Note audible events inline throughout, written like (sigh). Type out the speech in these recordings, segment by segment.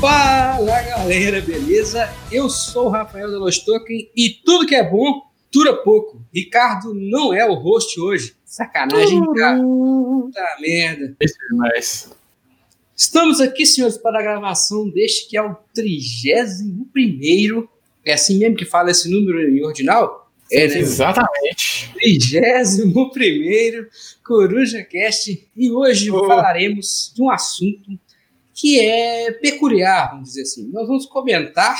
Fala galera, beleza? Eu sou o Rafael Delostoken e tudo que é bom dura pouco. Ricardo não é o host hoje. Sacanagem, cara. Puta merda. Mas... Estamos aqui, senhores, para a gravação deste que é o 31. É assim mesmo que fala esse número em ordinal? É, né? Exatamente. 31 Coruja Cast. E hoje Oh. falaremos de um assunto que é peculiar, vamos dizer assim. Nós vamos comentar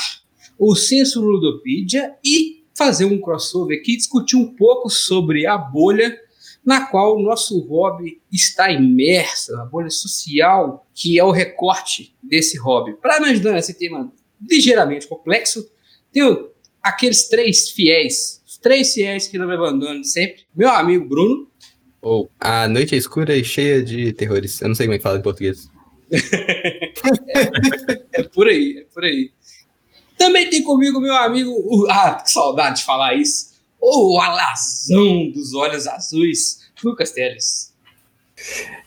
o Censo Ludopedia e fazer um crossover aqui, discutir um pouco sobre a bolha na qual o nosso hobby está imerso, a bolha social, que é o recorte desse hobby. Para me ajudar nesse tema ligeiramente complexo, tenho aqueles três fiéis, os três fiéis que não me abandonam sempre. Meu amigo Bruno, Ou a noite é escura e cheia de terrores. Eu não sei como é que fala em português. (laughs) é por aí, é por aí. Também tem comigo meu amigo, o- ah, que saudade de falar isso, o alazão dos olhos azuis, Lucas Teles.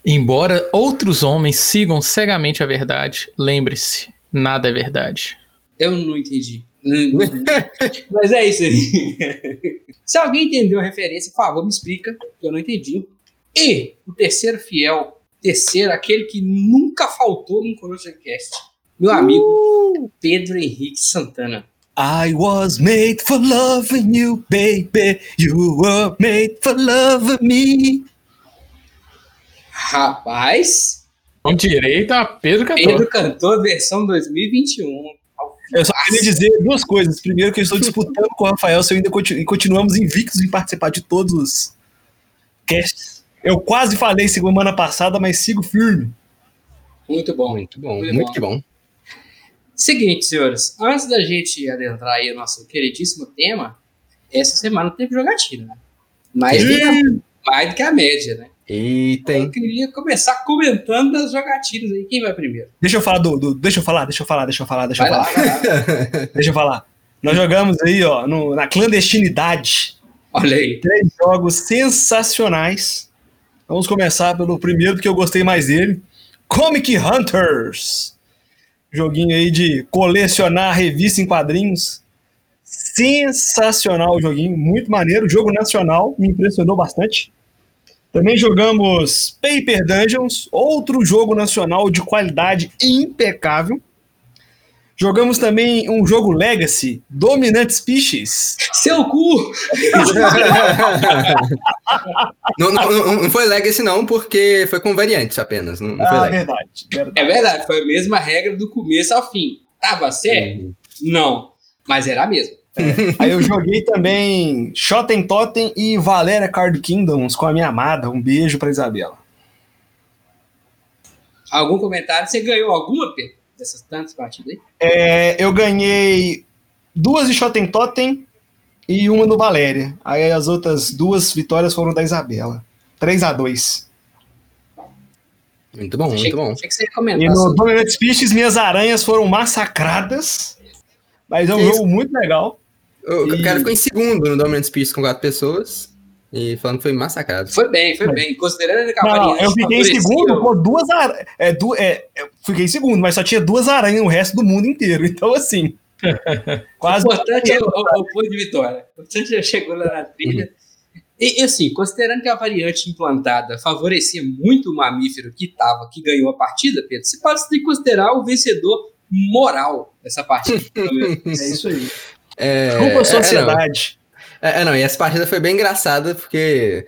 Embora outros homens sigam cegamente a verdade, lembre-se, nada é verdade. Eu não entendi. (laughs) Mas é isso aí. (laughs) Se alguém entendeu a referência, por favor, me explica, que eu não entendi. E o terceiro fiel, terceiro, aquele que nunca faltou no CorojaCast, meu amigo Pedro Henrique Santana. I was made for loving you, baby. You were made for loving me. Rapaz, Com direito a Pedro Cantor. Pedro cantou versão 2021. Eu só queria dizer duas coisas. Primeiro, que eu estou disputando com o Rafael se eu ainda continu e continuamos invictos em participar de todos os casts. Eu quase falei semana passada, mas sigo firme. Muito bom. Muito bom, Muito muito, bom. bom. Seguinte, senhores, antes da gente adentrar aí o nosso queridíssimo tema, essa semana teve jogatina, né? Mais, do que a, mais do que a média, né? E tem. Eu queria começar comentando das jogatinas aí. Quem vai primeiro? Deixa eu falar do, do- Deixa eu falar, deixa eu falar, deixa eu falar, deixa eu Vai falar. vai lá. (laughs) Deixa eu falar. Nós jogamos aí, ó, no- na clandestinidade. Olha aí. Três jogos sensacionais. Vamos começar pelo primeiro, porque eu gostei mais dele. Comic Hunters. Joguinho aí de colecionar revista em quadrinhos. Sensacional o joguinho, muito maneiro. Jogo nacional, me impressionou bastante. Também jogamos Paper Dungeons, outro jogo nacional de qualidade impecável. Jogamos também um jogo Legacy, Dominant Species. Seu cu! (laughs) não, não, não- foi Legacy, não, porque foi com variantes apenas. Não, não foi Ah, verdade, verdade. É verdade, foi a mesma regra do começo ao fim. Tava certo? Não. Mas era a mesma. Aí eu joguei também Shotten Totem e Valéria Card Kingdoms com a minha amada. Um beijo pra Isabela. Algum comentário? Você ganhou alguma, Pedro? Dessas tantas partidas aí? É, eu ganhei duas de Shotten Totem e uma do Valéria. Aí as outras duas vitórias foram da Isabela. 3 a 2 Muito bom, Achei, muito bom. achei que você E no sobre- Dominant Species, minhas aranhas foram massacradas. Mas é um Que isso? jogo muito legal. O E- cara ficou em segundo no Dominant Species com quatro pessoas. E falando que foi massacrado. Foi bem, foi bem. Considerando que a Não, eu fiquei em segundo o- com duas aranhas. É, du- é, eu fiquei em segundo, mas só tinha duas aranhas no resto do mundo inteiro. (laughs) Então, assim. quase. O importante é o, o, o ponto de vitória. O importante já chegou lá na trilha. E, e, assim, considerando que a variante implantada favorecia muito o mamífero que tava, que ganhou a partida, Pedro, você pode considerar o vencedor moral dessa partida. (laughs) É isso aí. É, Desculpa a é, sociedade. É, é, não, e essa partida foi bem engraçada, porque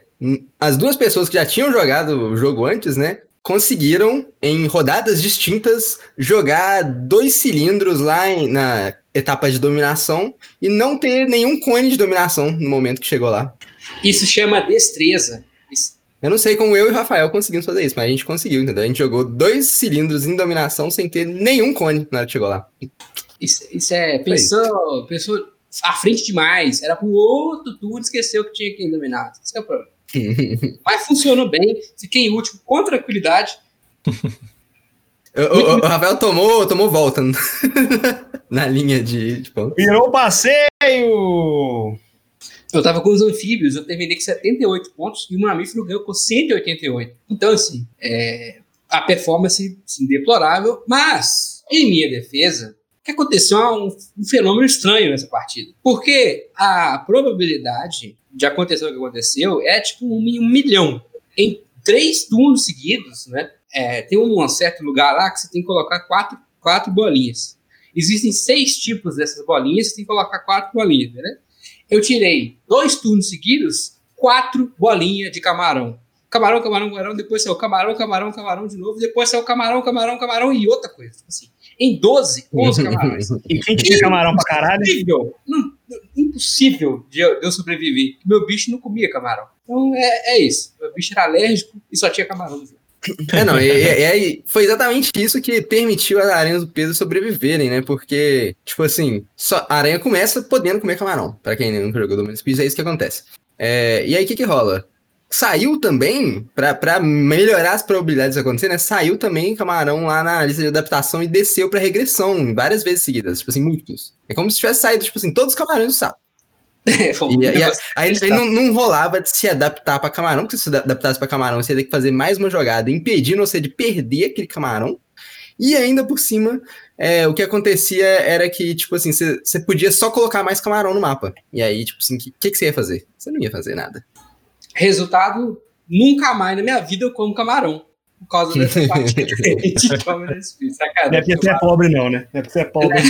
as duas pessoas que já tinham jogado o jogo antes, né? Conseguiram, em rodadas distintas, jogar dois cilindros lá em- na etapa de dominação e não ter nenhum cone de dominação no momento que chegou lá. Isso chama destreza. Isso- Eu não sei como eu e o Rafael conseguimos fazer isso, mas a gente conseguiu, entendeu? A gente jogou dois cilindros em dominação sem ter nenhum cone na hora que chegou lá. Isso, isso é. Pensou, pensou à frente demais. Era pro outro turno, esqueceu que tinha que dominar. Esse é o problema. (laughs) Mas funcionou bem. Fiquei em último com tranquilidade. (laughs) O, o- o Rafael tomou, tomou volta (laughs) na linha de, ponto. Virou passeio! Eu tava com os anfíbios, eu terminei com 78 pontos e o mamífero ganhou com 188. Então, assim, é, a performance assim, deplorável, mas Em minha defesa, que aconteceu um, um, fenômeno estranho nessa partida. Porque a probabilidade de acontecer o que aconteceu é tipo um, um milhão. Em três turnos seguidos, né? É, tem um certo lugar lá que você tem que colocar quatro, quatro bolinhas. Existem seis tipos dessas bolinhas, você tem que colocar quatro bolinhas, né? Eu tirei dois turnos seguidos, quatro bolinhas de camarão. Camarão, camarão, camarão, depois saiu camarão, camarão, camarão de novo, depois saiu camarão, camarão, camarão e outra coisa. Tipo assim, em 12, 11 (laughs) camarões. e quem tinha camarão pra caralho? Impossível, não, impossível de eu, de eu sobreviver. Meu bicho não comia camarão. Então é, é isso. Meu bicho era alérgico e só tinha camarão. É, não, e, e, e, foi exatamente isso que permitiu as aranhas do peso sobreviverem, né? Porque, tipo assim, só, a aranha começa podendo comer camarão. Pra quem nunca jogou Dominion Speed, é isso que acontece. É, e aí, o que que rola? Saiu também, para melhorar as probabilidades de acontecer, né? Saiu também Camarão lá na lista de adaptação e desceu para regressão várias vezes seguidas, tipo assim, muitos. É como se tivesse saído, tipo assim, todos os camarões do sapo. (laughs) É, e, aí ele não, não rolava de se adaptar para camarão, porque se adaptasse para camarão, você ia ter que fazer mais uma jogada, impedindo você de perder aquele camarão. E ainda por cima, é, o que acontecia era que, tipo assim, você podia só colocar mais camarão no mapa. E aí, tipo assim, o que, que, que você ia fazer? Você não ia fazer nada. Resultado, nunca mais na minha vida eu como camarão. Por causa dessa (laughs) partida que a gente toma nesse filme. Não é porque você é pobre, não, né? Não é porque você é pobre.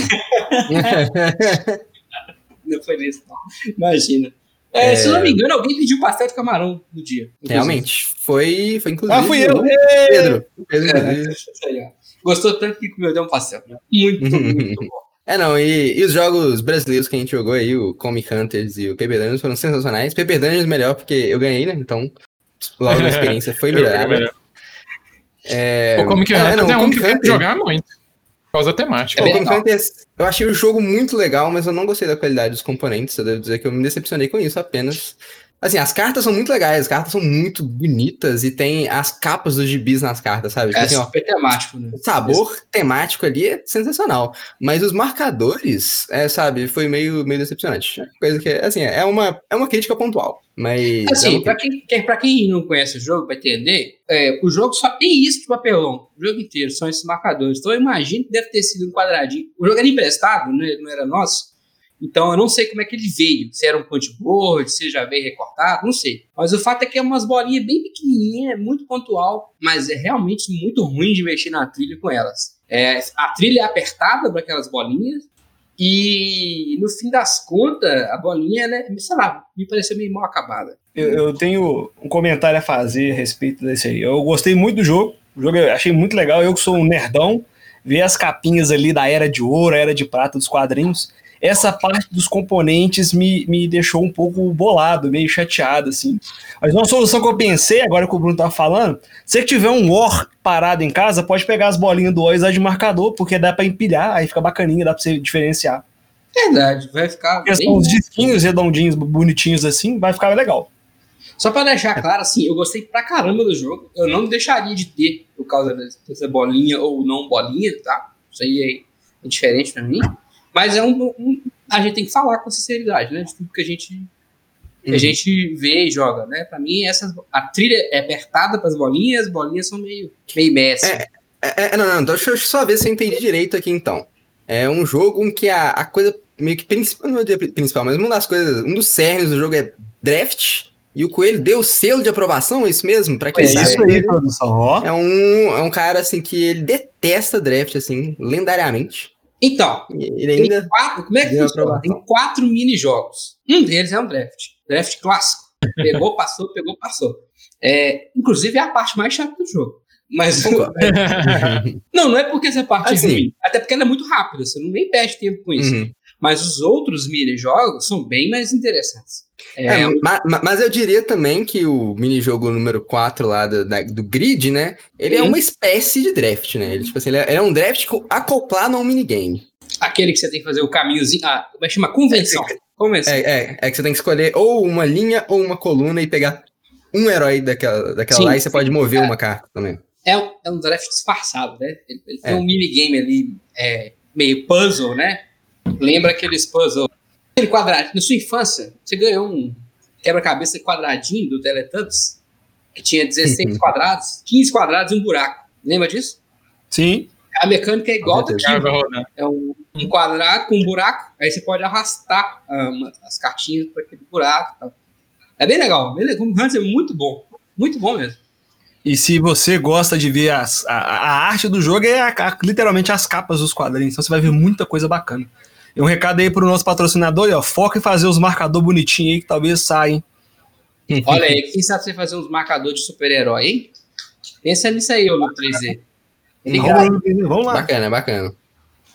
não (laughs) foi isso, não. Imagina. É, é... Se eu não me engano, alguém pediu pastel de camarão no dia. Inclusive. Realmente. Foi, foi inclusive. Ah, fui eu. Pedro. Pedro é, Gostou tanto que comeu até um pastel. Muito, muito bom. (laughs) É, não, e, e, os jogos brasileiros que a gente jogou aí, o Comic Hunters e o Paper Dungeons foram sensacionais. Paper Dungeons melhor porque eu ganhei, né? Então, logo a experiência foi (laughs) melhorada. É, o Comic é, Hunters é um que tem que jogar muito. Por causa da temática. É, Comic Hunters, eu achei o jogo muito legal, mas eu não gostei da qualidade dos componentes. Eu devo dizer que eu me decepcionei com isso apenas. Assim, as cartas são muito legais, as cartas são muito bonitas e tem as capas dos gibis nas cartas, sabe? Tipo é assim, super ó, temático, né? O sabor Esse... temático ali é sensacional. Mas os marcadores, é, sabe, foi meio, meio decepcionante. Coisa que, assim, é uma, é uma crítica pontual. Mas. Assim, é pra, quem, pra quem não conhece o jogo, vai entender, é, o jogo só tem isso de papelão. O jogo inteiro, são esses marcadores. Então eu imagino que deve ter sido um quadradinho. O jogo era emprestado, né? não era nosso. Então eu não sei como é que ele veio, se era um punchboard, se já veio recortado, não sei. Mas o fato é que é umas bolinhas bem pequenininhas, é muito pontual, mas é realmente muito ruim de mexer na trilha com elas. É, a trilha é apertada para aquelas bolinhas e no fim das contas a bolinha, né, sei lá, me pareceu meio mal acabada. Eu, eu tenho um comentário a fazer a respeito desse aí. Eu gostei muito do jogo, o jogo eu achei muito legal. Eu que sou um nerdão, ver as capinhas ali da Era de Ouro, Era de Prata dos quadrinhos essa parte dos componentes me, me deixou um pouco bolado, meio chateado, assim. Mas uma solução que eu pensei, agora que o Bruno tá falando, se você tiver um War parado em casa, pode pegar as bolinhas do War e usar de marcador, porque dá para empilhar, aí fica bacaninha, dá pra você diferenciar. Verdade, vai ficar. Porque bem... Os disquinhos redondinhos, bonitinhos assim, vai ficar legal. Só para deixar claro, assim, eu gostei pra caramba do jogo. Eu não deixaria de ter por causa dessa bolinha ou não bolinha, tá? Isso aí é diferente para mim. Mas é um, um, A gente tem que falar com sinceridade, né? De tudo que a gente, uhum. a gente vê e joga, né? Pra mim, essas, a trilha é apertada pras bolinhas, as bolinhas são meio, meio messy. É, é, é, não, não, deixa eu só ver se eu entendi direito aqui então. É um jogo em que a, a coisa meio que principal, não é principal, mas uma das coisas, um dos cernes do jogo é draft. E o Coelho deu selo de aprovação, é isso mesmo? Pra quem é sabe, isso aí, produção. É um, é um cara assim que ele detesta draft, assim, lendariamente. Então, ele ainda tem quatro, como é que funciona? Tem quatro mini-jogos. Um deles é um draft. Draft clássico. Pegou, (laughs) passou, pegou, passou. É, inclusive é a parte mais chata do jogo. Mas. (laughs) (laughs) não, não é porque essa parte assim. é ruim. Até porque ela é muito rápida, você não nem perde tempo com isso. Uhum. Mas os outros mini-jogos são bem mais interessantes. É, é, mas, mas, eu diria também que o mini-jogo número 4 lá do, da, do grid, né? Ele é uma espécie de draft, né? Ele, tipo assim, ele é, é um draft acoplado a um minigame. Aquele que você tem que fazer o caminhozinho. Ah, como é que chama? Convenção. É, Convenção. É, é, é, que você tem que escolher ou uma linha ou uma coluna e pegar um herói daquela, daquela sim, lá e você sim, pode mover é. uma carta também. É, um, é um draft disfarçado, né? Ele, ele tem é. um minigame ali é, meio puzzle, né? Lembra aqueles puzzles aquele quadradinho. Na sua infância, você ganhou um quebra-cabeça quadradinho do Teletubbies, que tinha 16 uhum. quadrados, 15 quadrados e um buraco. Lembra disso? Sim. A mecânica é igual. É um, um quadrado com um buraco, aí você pode arrastar ah, uma- as cartinhas para aquele buraco. e tal. É bem legal. Bem legal. O Hunter é muito bom. Muito bom mesmo. E se você gosta de ver as- a, a arte do jogo, é a- a- literalmente as capas dos quadrinhos. Então você vai ver muita coisa bacana. E um recado aí pro nosso patrocinador, aí, ó, foca em fazer os marcadores bonitinhos aí que talvez saem. (laughs) Olha aí, quem sabe você fazer uns marcadores de super-herói, hein? Pensa nisso aí, ô Lu 3D. Fica aí. Vamos, vamos lá. Bacana, bacana.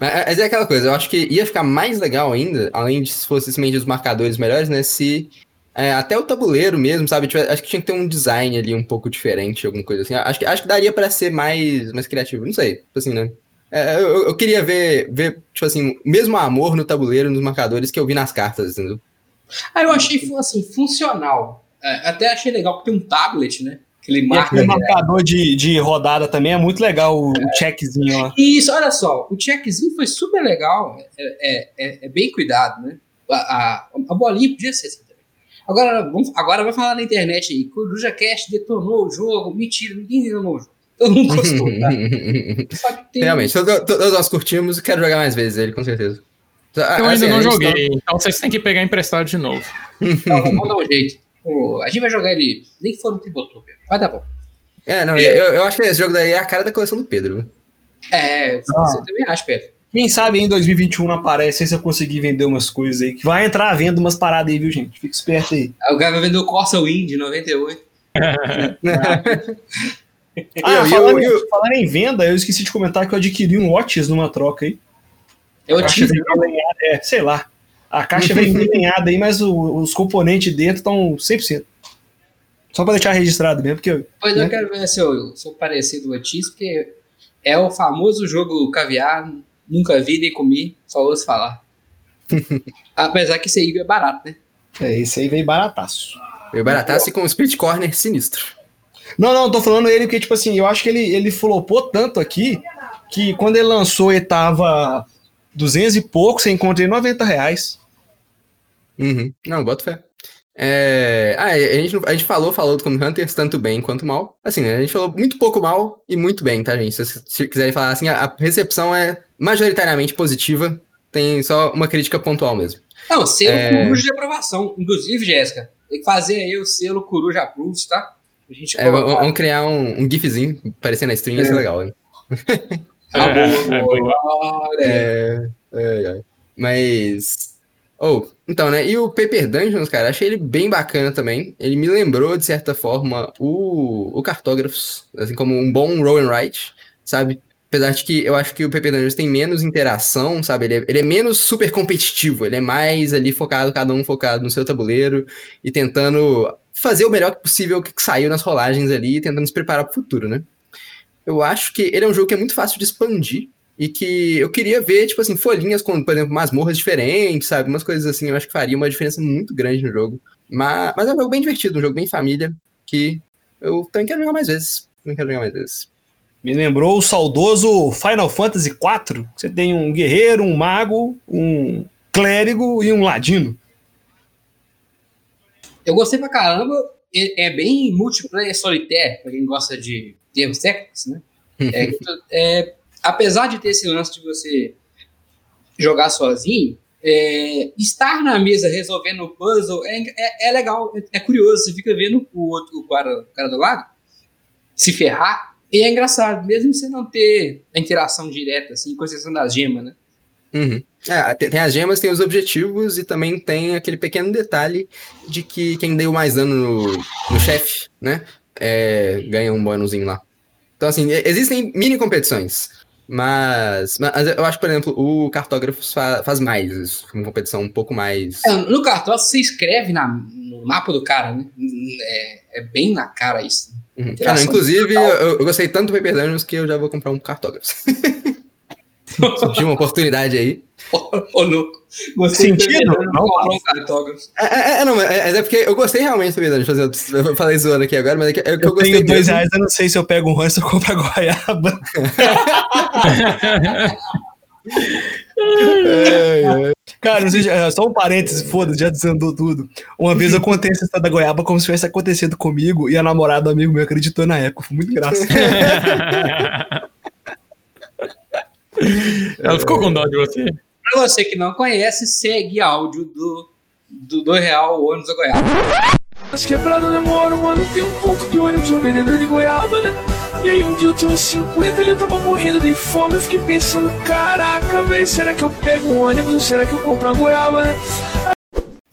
Mas mas é aquela coisa, eu acho que ia ficar mais legal ainda, além de se fosse simplesmente os marcadores melhores, né? Se é, até o tabuleiro mesmo, sabe? tiver- acho que tinha que ter um design ali um pouco diferente, alguma coisa assim. Acho que, acho que daria pra ser mais, mais criativo, não sei, tipo assim, né? É, eu, eu queria ver, ver, tipo assim, o mesmo amor no tabuleiro, nos marcadores que eu vi nas cartas, entendeu? Ah, eu achei assim, funcional. É, até achei legal que tem um tablet, né? Que ele E marca. aquele marcador de, de rodada também é muito legal, o, o checkzinho, ó. Isso, olha só, o checkzinho foi super legal, é, é, é- é bem cuidado, né? A, a, a bolinha podia ser assim também. Agora, vamos, agora vai falar na internet aí, Coruja Cast detonou o jogo, mentira, ninguém detonou o jogo. Todo mundo gostou, tá? (laughs) Só que tem... Realmente, todos, todos nós curtimos e quero jogar mais vezes ele, com certeza. Eu Assim, ainda não joguei, então vocês têm que pegar emprestado de novo. (laughs) Não, vamos dar um jeito. Pô, a gente vai jogar ele, nem que for no Tribotopia. Vai dar bom. É, não, eu, eu acho que esse jogo daí é a cara da coleção do Pedro. viu? É, Ah. você também acha, Pedro. Quem sabe em 2021 não aparece se eu conseguir vender umas coisas aí. Que vai entrar à venda umas paradas aí, viu, gente? Fica esperto aí. Aí o cara vai vender o Corsa Wind 98. (laughs) Ah, Eu- falando, eu- eu- falando em venda, eu esqueci de comentar que eu adquiri um Otis numa troca aí. Eu A caixa tive. é, sei lá. A caixa vem enlenhada aí, mas o- os componentes dentro estão 100%. Só pra deixar registrado mesmo, porque eu- Pois né? eu quero ver se eu sou parecido com o Otis, porque é o famoso jogo caviar, nunca vi nem comi, só ouço falar. (laughs) Apesar que esse aí é barato, né? é, esse aí veio barataço. Veio baratasse com um split corner sinistro. Não, não, tô falando ele porque, tipo assim, eu acho que ele, ele flopou tanto aqui que quando ele lançou ele tava 200 e pouco, você encontra ele 90 reais. Uhum. Não, boto fé. É... Ah, a gente, não- a gente falou, falou do Common Hunters tanto bem quanto mal. Assim, né? A gente falou muito pouco mal e muito bem, tá, gente? Se vocês se quiserem falar assim, a a recepção é majoritariamente positiva. Tem só uma crítica pontual mesmo. Não, selo É. coruja de aprovação. Inclusive, Jéssica, tem que fazer aí o selo coruja approves, tá? A gente É, colocar. vamos criar um, um gifzinho parecendo na stream, ia ser legal, hein? Ah, É, boa, é, boa. Olha aí. É, é, é. Mas. Oh, então, né? E o Paper Dungeons, cara, achei ele bem bacana também. Ele me lembrou, de certa forma, o, o Cartógrafos, assim como um bom roll and write, sabe? Apesar de que eu acho que o Paper Dungeons tem menos interação, sabe? Ele é, ele é menos super competitivo, ele é mais ali focado, cada um focado no seu tabuleiro e tentando fazer o melhor possível que saiu nas rolagens ali, tentando se preparar para o futuro, né? Eu acho que ele é um jogo que é muito fácil de expandir e que eu queria ver, tipo assim, folhinhas com, por exemplo, masmorras diferentes, sabe? Umas coisas assim, eu acho que faria uma diferença muito grande no jogo. Mas, mas é um jogo bem divertido, um jogo bem família, que eu também quero jogar mais vezes. Também quero jogar mais vezes. Me lembrou o saudoso Final Fantasy IV. Você tem um guerreiro, um mago, um clérigo e um ladino. Eu gostei pra caramba. É, bem multiplayer solitário, pra quem gosta de termos técnicos, né? (laughs) É, é, apesar de ter esse lance de você jogar sozinho, é, estar na mesa resolvendo o puzzle é, é, é legal, é, é curioso. Você fica vendo o outro o cara, o cara do lado se ferrar, e é engraçado, mesmo você não ter a interação direta, assim, com exceção das gemas, né? Uhum. É, tem, tem as gemas, tem os objetivos e também tem aquele pequeno detalhe de que quem deu mais dano no, no chefe, né? é, ganha um bônusinho lá. Então, assim, existem mini competições. Mas, mas eu acho que, por exemplo, o Cartógrafos fa- faz mais isso, uma competição um pouco mais. É, no cartão você escreve na, no mapa do cara, né? É, é bem na cara isso. Uhum. Ah, não, inclusive, eu, eu gostei tanto do Paper Dungeons que eu já vou comprar um Cartógrafos. (laughs) Surgiu uma oportunidade aí. Ô, ô, louco. Gostei Sentido? também? Não. É, é, é, não, mas é, é porque eu gostei realmente do Paper Dungeons. Eu falei zoando aqui agora, mas é que, é que eu, Eu gostei tenho dois reais, eu não sei se eu pego um ranço ou compro a goiaba. É, (laughs) é. Cara, não sei, é, só um parêntese, foda-se, já desandou tudo. Uma vez eu contei essa história da goiaba como se tivesse acontecido comigo e a namorada do amigo meu acreditou na época. Foi muito engraçado. (laughs) (laughs) Ela ficou com dó de você. Pra você que não conhece, segue áudio do, do, do Real ônibus a Goiás. As quebradas demoram, mano. Tem um ponto de ônibus no vendedor de goiaba, né? E aí um dia eu tinha 50, ele tava morrendo de fome. Eu fiquei pensando, caraca, velho, será que eu pego um ônibus ou será que eu compro uma goiaba, né?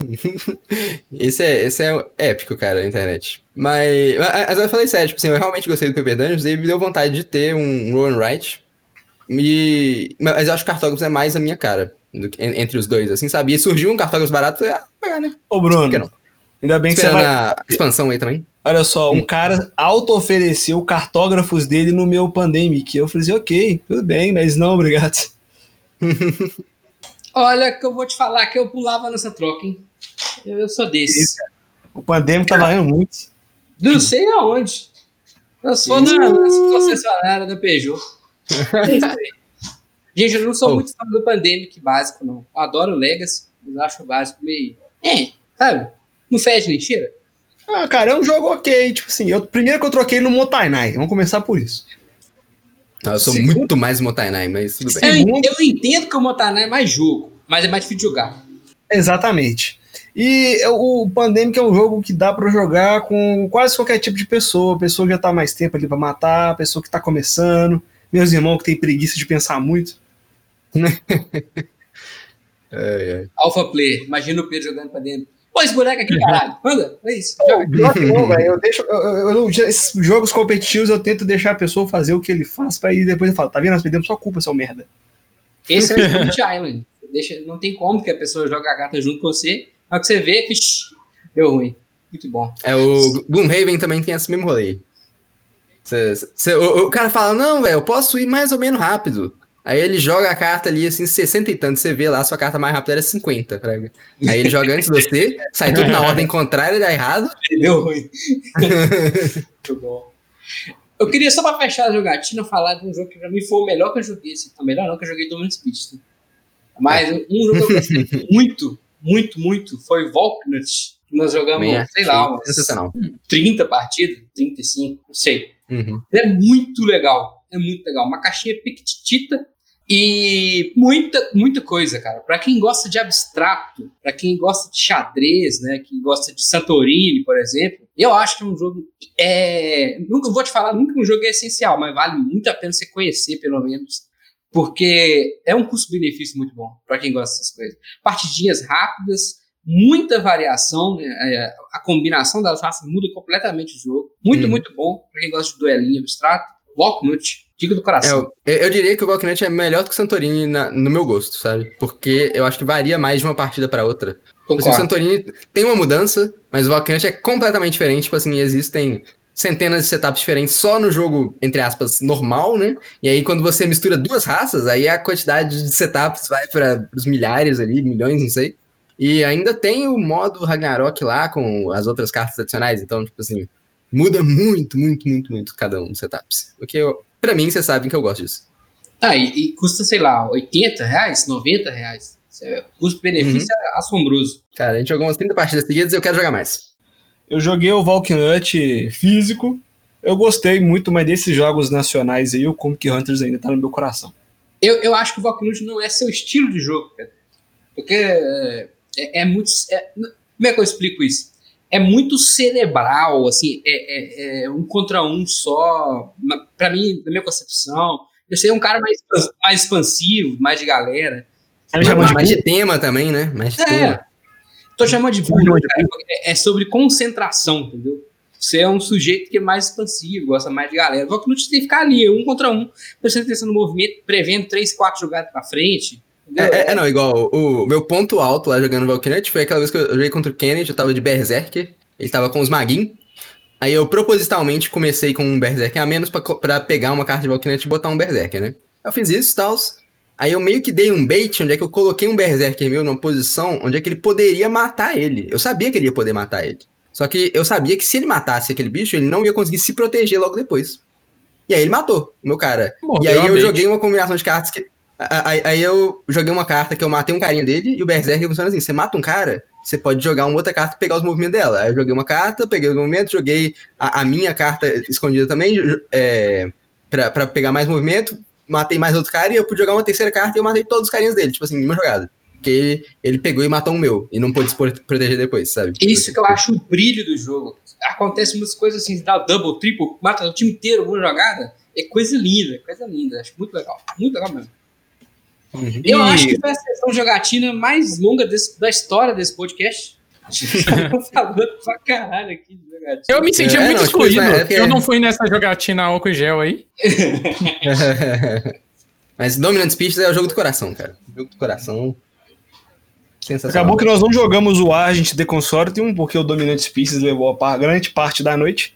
(laughs) esse, é, esse é épico, cara, na internet. Mas, mas eu falei sério, tipo assim, eu realmente gostei do Paper Dungeons e me deu vontade de ter um Roll and Write. E, mas eu acho que Cartógrafos é mais a minha cara, do que- en- entre os dois, assim, sabe? E surgiu um Cartógrafos barato, vou pegar, né? Ô, Por que Bruno, não? ainda bem que você Esperando vai. a expansão aí também. Olha só, um cara auto-ofereceu cartógrafos dele no meu Pandemic. Eu falei assim, ok, tudo bem, mas não, obrigado. (laughs) Olha, que eu vou te falar que eu pulava nessa troca, hein? Eu, eu sou desse. O Pandemic tá valendo muito. Não sei aonde. Eu sou na, na concessionária da Peugeot. É isso aí. Gente, eu não sou Oh. muito fã do Pandemic básico, não. Eu adoro o Legacy, mas eu acho o básico meio. É, sabe? Não fede nem cheira. Ah, cara, é um jogo ok. Tipo assim, eu, primeiro que eu troquei no Motainai. Vamos começar por isso. Não, eu sou Segundo- muito mais Motainai, mas tudo bem. Eu, Segundo- eu entendo que o Montaná é mais jogo, mas é mais difícil de jogar. Exatamente. E o Pandemic é um jogo que dá pra jogar com quase qualquer tipo de pessoa. Pessoa que já tá mais tempo ali pra matar, pessoa que tá começando, meus irmãos que tem preguiça de pensar muito. (laughs) É, é. Alpha Player, imagina o Pedro jogando pra dentro. Pô, esse boneco aqui, caralho. (laughs) Anda, é isso. Joga. Pior que não, (laughs) velho. Eu deixo. Eu, eu- eu- esses jogos competitivos eu tento deixar a pessoa fazer o que ele faz pra ir depois eu falo, tá vendo? Nós perdemos sua culpa, seu merda. Esse é o Spirit Island. Deixa, não tem como que a pessoa joga a gata junto com você. Na hora que você vê, vixi, deu ruim. Muito bom. É, o Gloomhaven também tem esse mesmo rolê. Cê- cê- o, o cara fala, não, velho, eu posso ir mais ou menos rápido. Aí ele joga a carta ali, assim, 60 e tanto. Você vê lá, sua carta mais rápida era 50. Fraga. Aí ele joga antes de você, sai tudo na ordem contrária dá errado. Deu ruim. Muito bom. Eu queria só pra fechar a jogatina falar de um jogo que pra mim foi o melhor que eu joguei. Assim, não, melhor não, que eu joguei Dominant Speed. Né? Mas um jogo que eu gostei muito, muito, muito foi Volknut. Nós jogamos, Também sei lá, umas Sensacional. 30 partidas, 35, não sei. Uhum. É muito legal. É muito legal. Uma caixinha piquitita e muita, muita coisa, cara. Pra quem gosta de abstrato, pra quem gosta de xadrez, né? Quem gosta de Santorini, por exemplo, eu acho que é um jogo. É... Nunca vou te falar, nunca um jogo é essencial, mas vale muito a pena você conhecer, pelo menos. Porque é um custo-benefício muito bom pra quem gosta dessas coisas. Partidinhas rápidas, muita variação, né? É, a combinação das raças muda completamente o jogo. Muito, Hum. muito bom pra quem gosta de duelinho abstrato. Walknut, dica do É, coração. eu, eu diria que o Valknut é melhor do que o Santorini na- no meu gosto, sabe? Porque eu acho que varia mais de uma partida pra outra. Tipo assim, o. Santorini tem uma mudança, mas o Valknut é completamente diferente. Tipo assim, existem centenas de setups diferentes só no jogo, entre aspas, normal, né? E aí, quando você mistura duas raças, aí a quantidade de setups vai para os milhares ali, milhões, não sei. E ainda tem o modo Ragnarok lá com as outras cartas adicionais. Então, tipo assim, muda muito, muito, muito, muito cada um dos setups. O que eu, pra mim, vocês sabem que eu gosto disso. Ah, e, e custa, sei lá, 80 reais, 90 reais. É- Custo-benefício Uhum. é assombroso. Cara, a gente jogou umas 30 partidas seguidas e eu quero jogar mais. Eu joguei o Valknut físico. Eu gostei muito, mas desses jogos nacionais aí, o Comic Hunters ainda tá no meu coração. Eu, eu acho que o Valknut não é seu estilo de jogo, cara. Porque é, é- é muito. é- como é que eu explico isso? É muito cerebral, assim, é, é- é um contra um só. Pra mim, na minha concepção, eu sei um cara mais, mais expansivo, mais de galera. Ele chama de mais de tema também, né? Mais de tema. É. Tô chamando de burro, é é sobre concentração, entendeu? Você é um sujeito que é mais expansivo, gosta mais de galera. O Valknut tem que ficar ali, um contra um, prestando atenção no movimento, prevendo três, quatro jogadas pra frente. É, é- é, não, igual, o, meu ponto alto lá jogando Valkyrie foi aquela vez que eu joguei contra o Kennedy, eu tava de Berserker, ele tava com os Magin. Aí eu propositalmente comecei com um Berserker a menos pra pegar uma carta de Valkyrie e botar um Berserker, né? Eu fiz isso e tal. Aí eu meio que dei um bait, onde é que eu coloquei um Berserker meu numa posição onde é que ele poderia matar ele. Eu sabia que ele ia poder matar ele. Só que eu sabia que se ele matasse aquele bicho, ele não ia conseguir se proteger logo depois. E aí ele matou o meu cara. E Mordeu aí eu bait. joguei uma combinação de cartas que. Aí, aí eu joguei uma carta que eu matei um carinha dele e o Berserker funciona assim: você mata um cara, você pode jogar uma outra carta e pegar os movimentos dela. Aí eu joguei uma carta, peguei os movimentos, joguei a, a minha carta escondida também, é, pra, pra pegar mais movimento, matei mais outro cara e eu pude jogar uma terceira carta e eu matei todos os carinhas dele, tipo assim, em uma jogada. Porque ele, ele pegou e matou um meu e não pôde se pro- proteger depois, sabe? Isso que eu acho o brilho do jogo. Acontece umas coisas assim, dá double, triple, mata o time inteiro numa jogada. É coisa linda, é coisa linda. Acho muito legal. Muito legal mesmo. Uhum. Eu E- acho que foi a sessão jogatina mais longa desse- da história desse podcast. (laughs) Falando pra caralho aqui de jogatina. Eu me senti É, muito não, tipo, excluído. é Eu não fui nessa jogatina álcool e gel aí. (laughs) Mas Dominant Species é o jogo do coração, cara. O jogo do coração. Sensacional. Acabou que nós não jogamos o Argent The Consortium, porque o Dominant Species levou a grande parte da noite.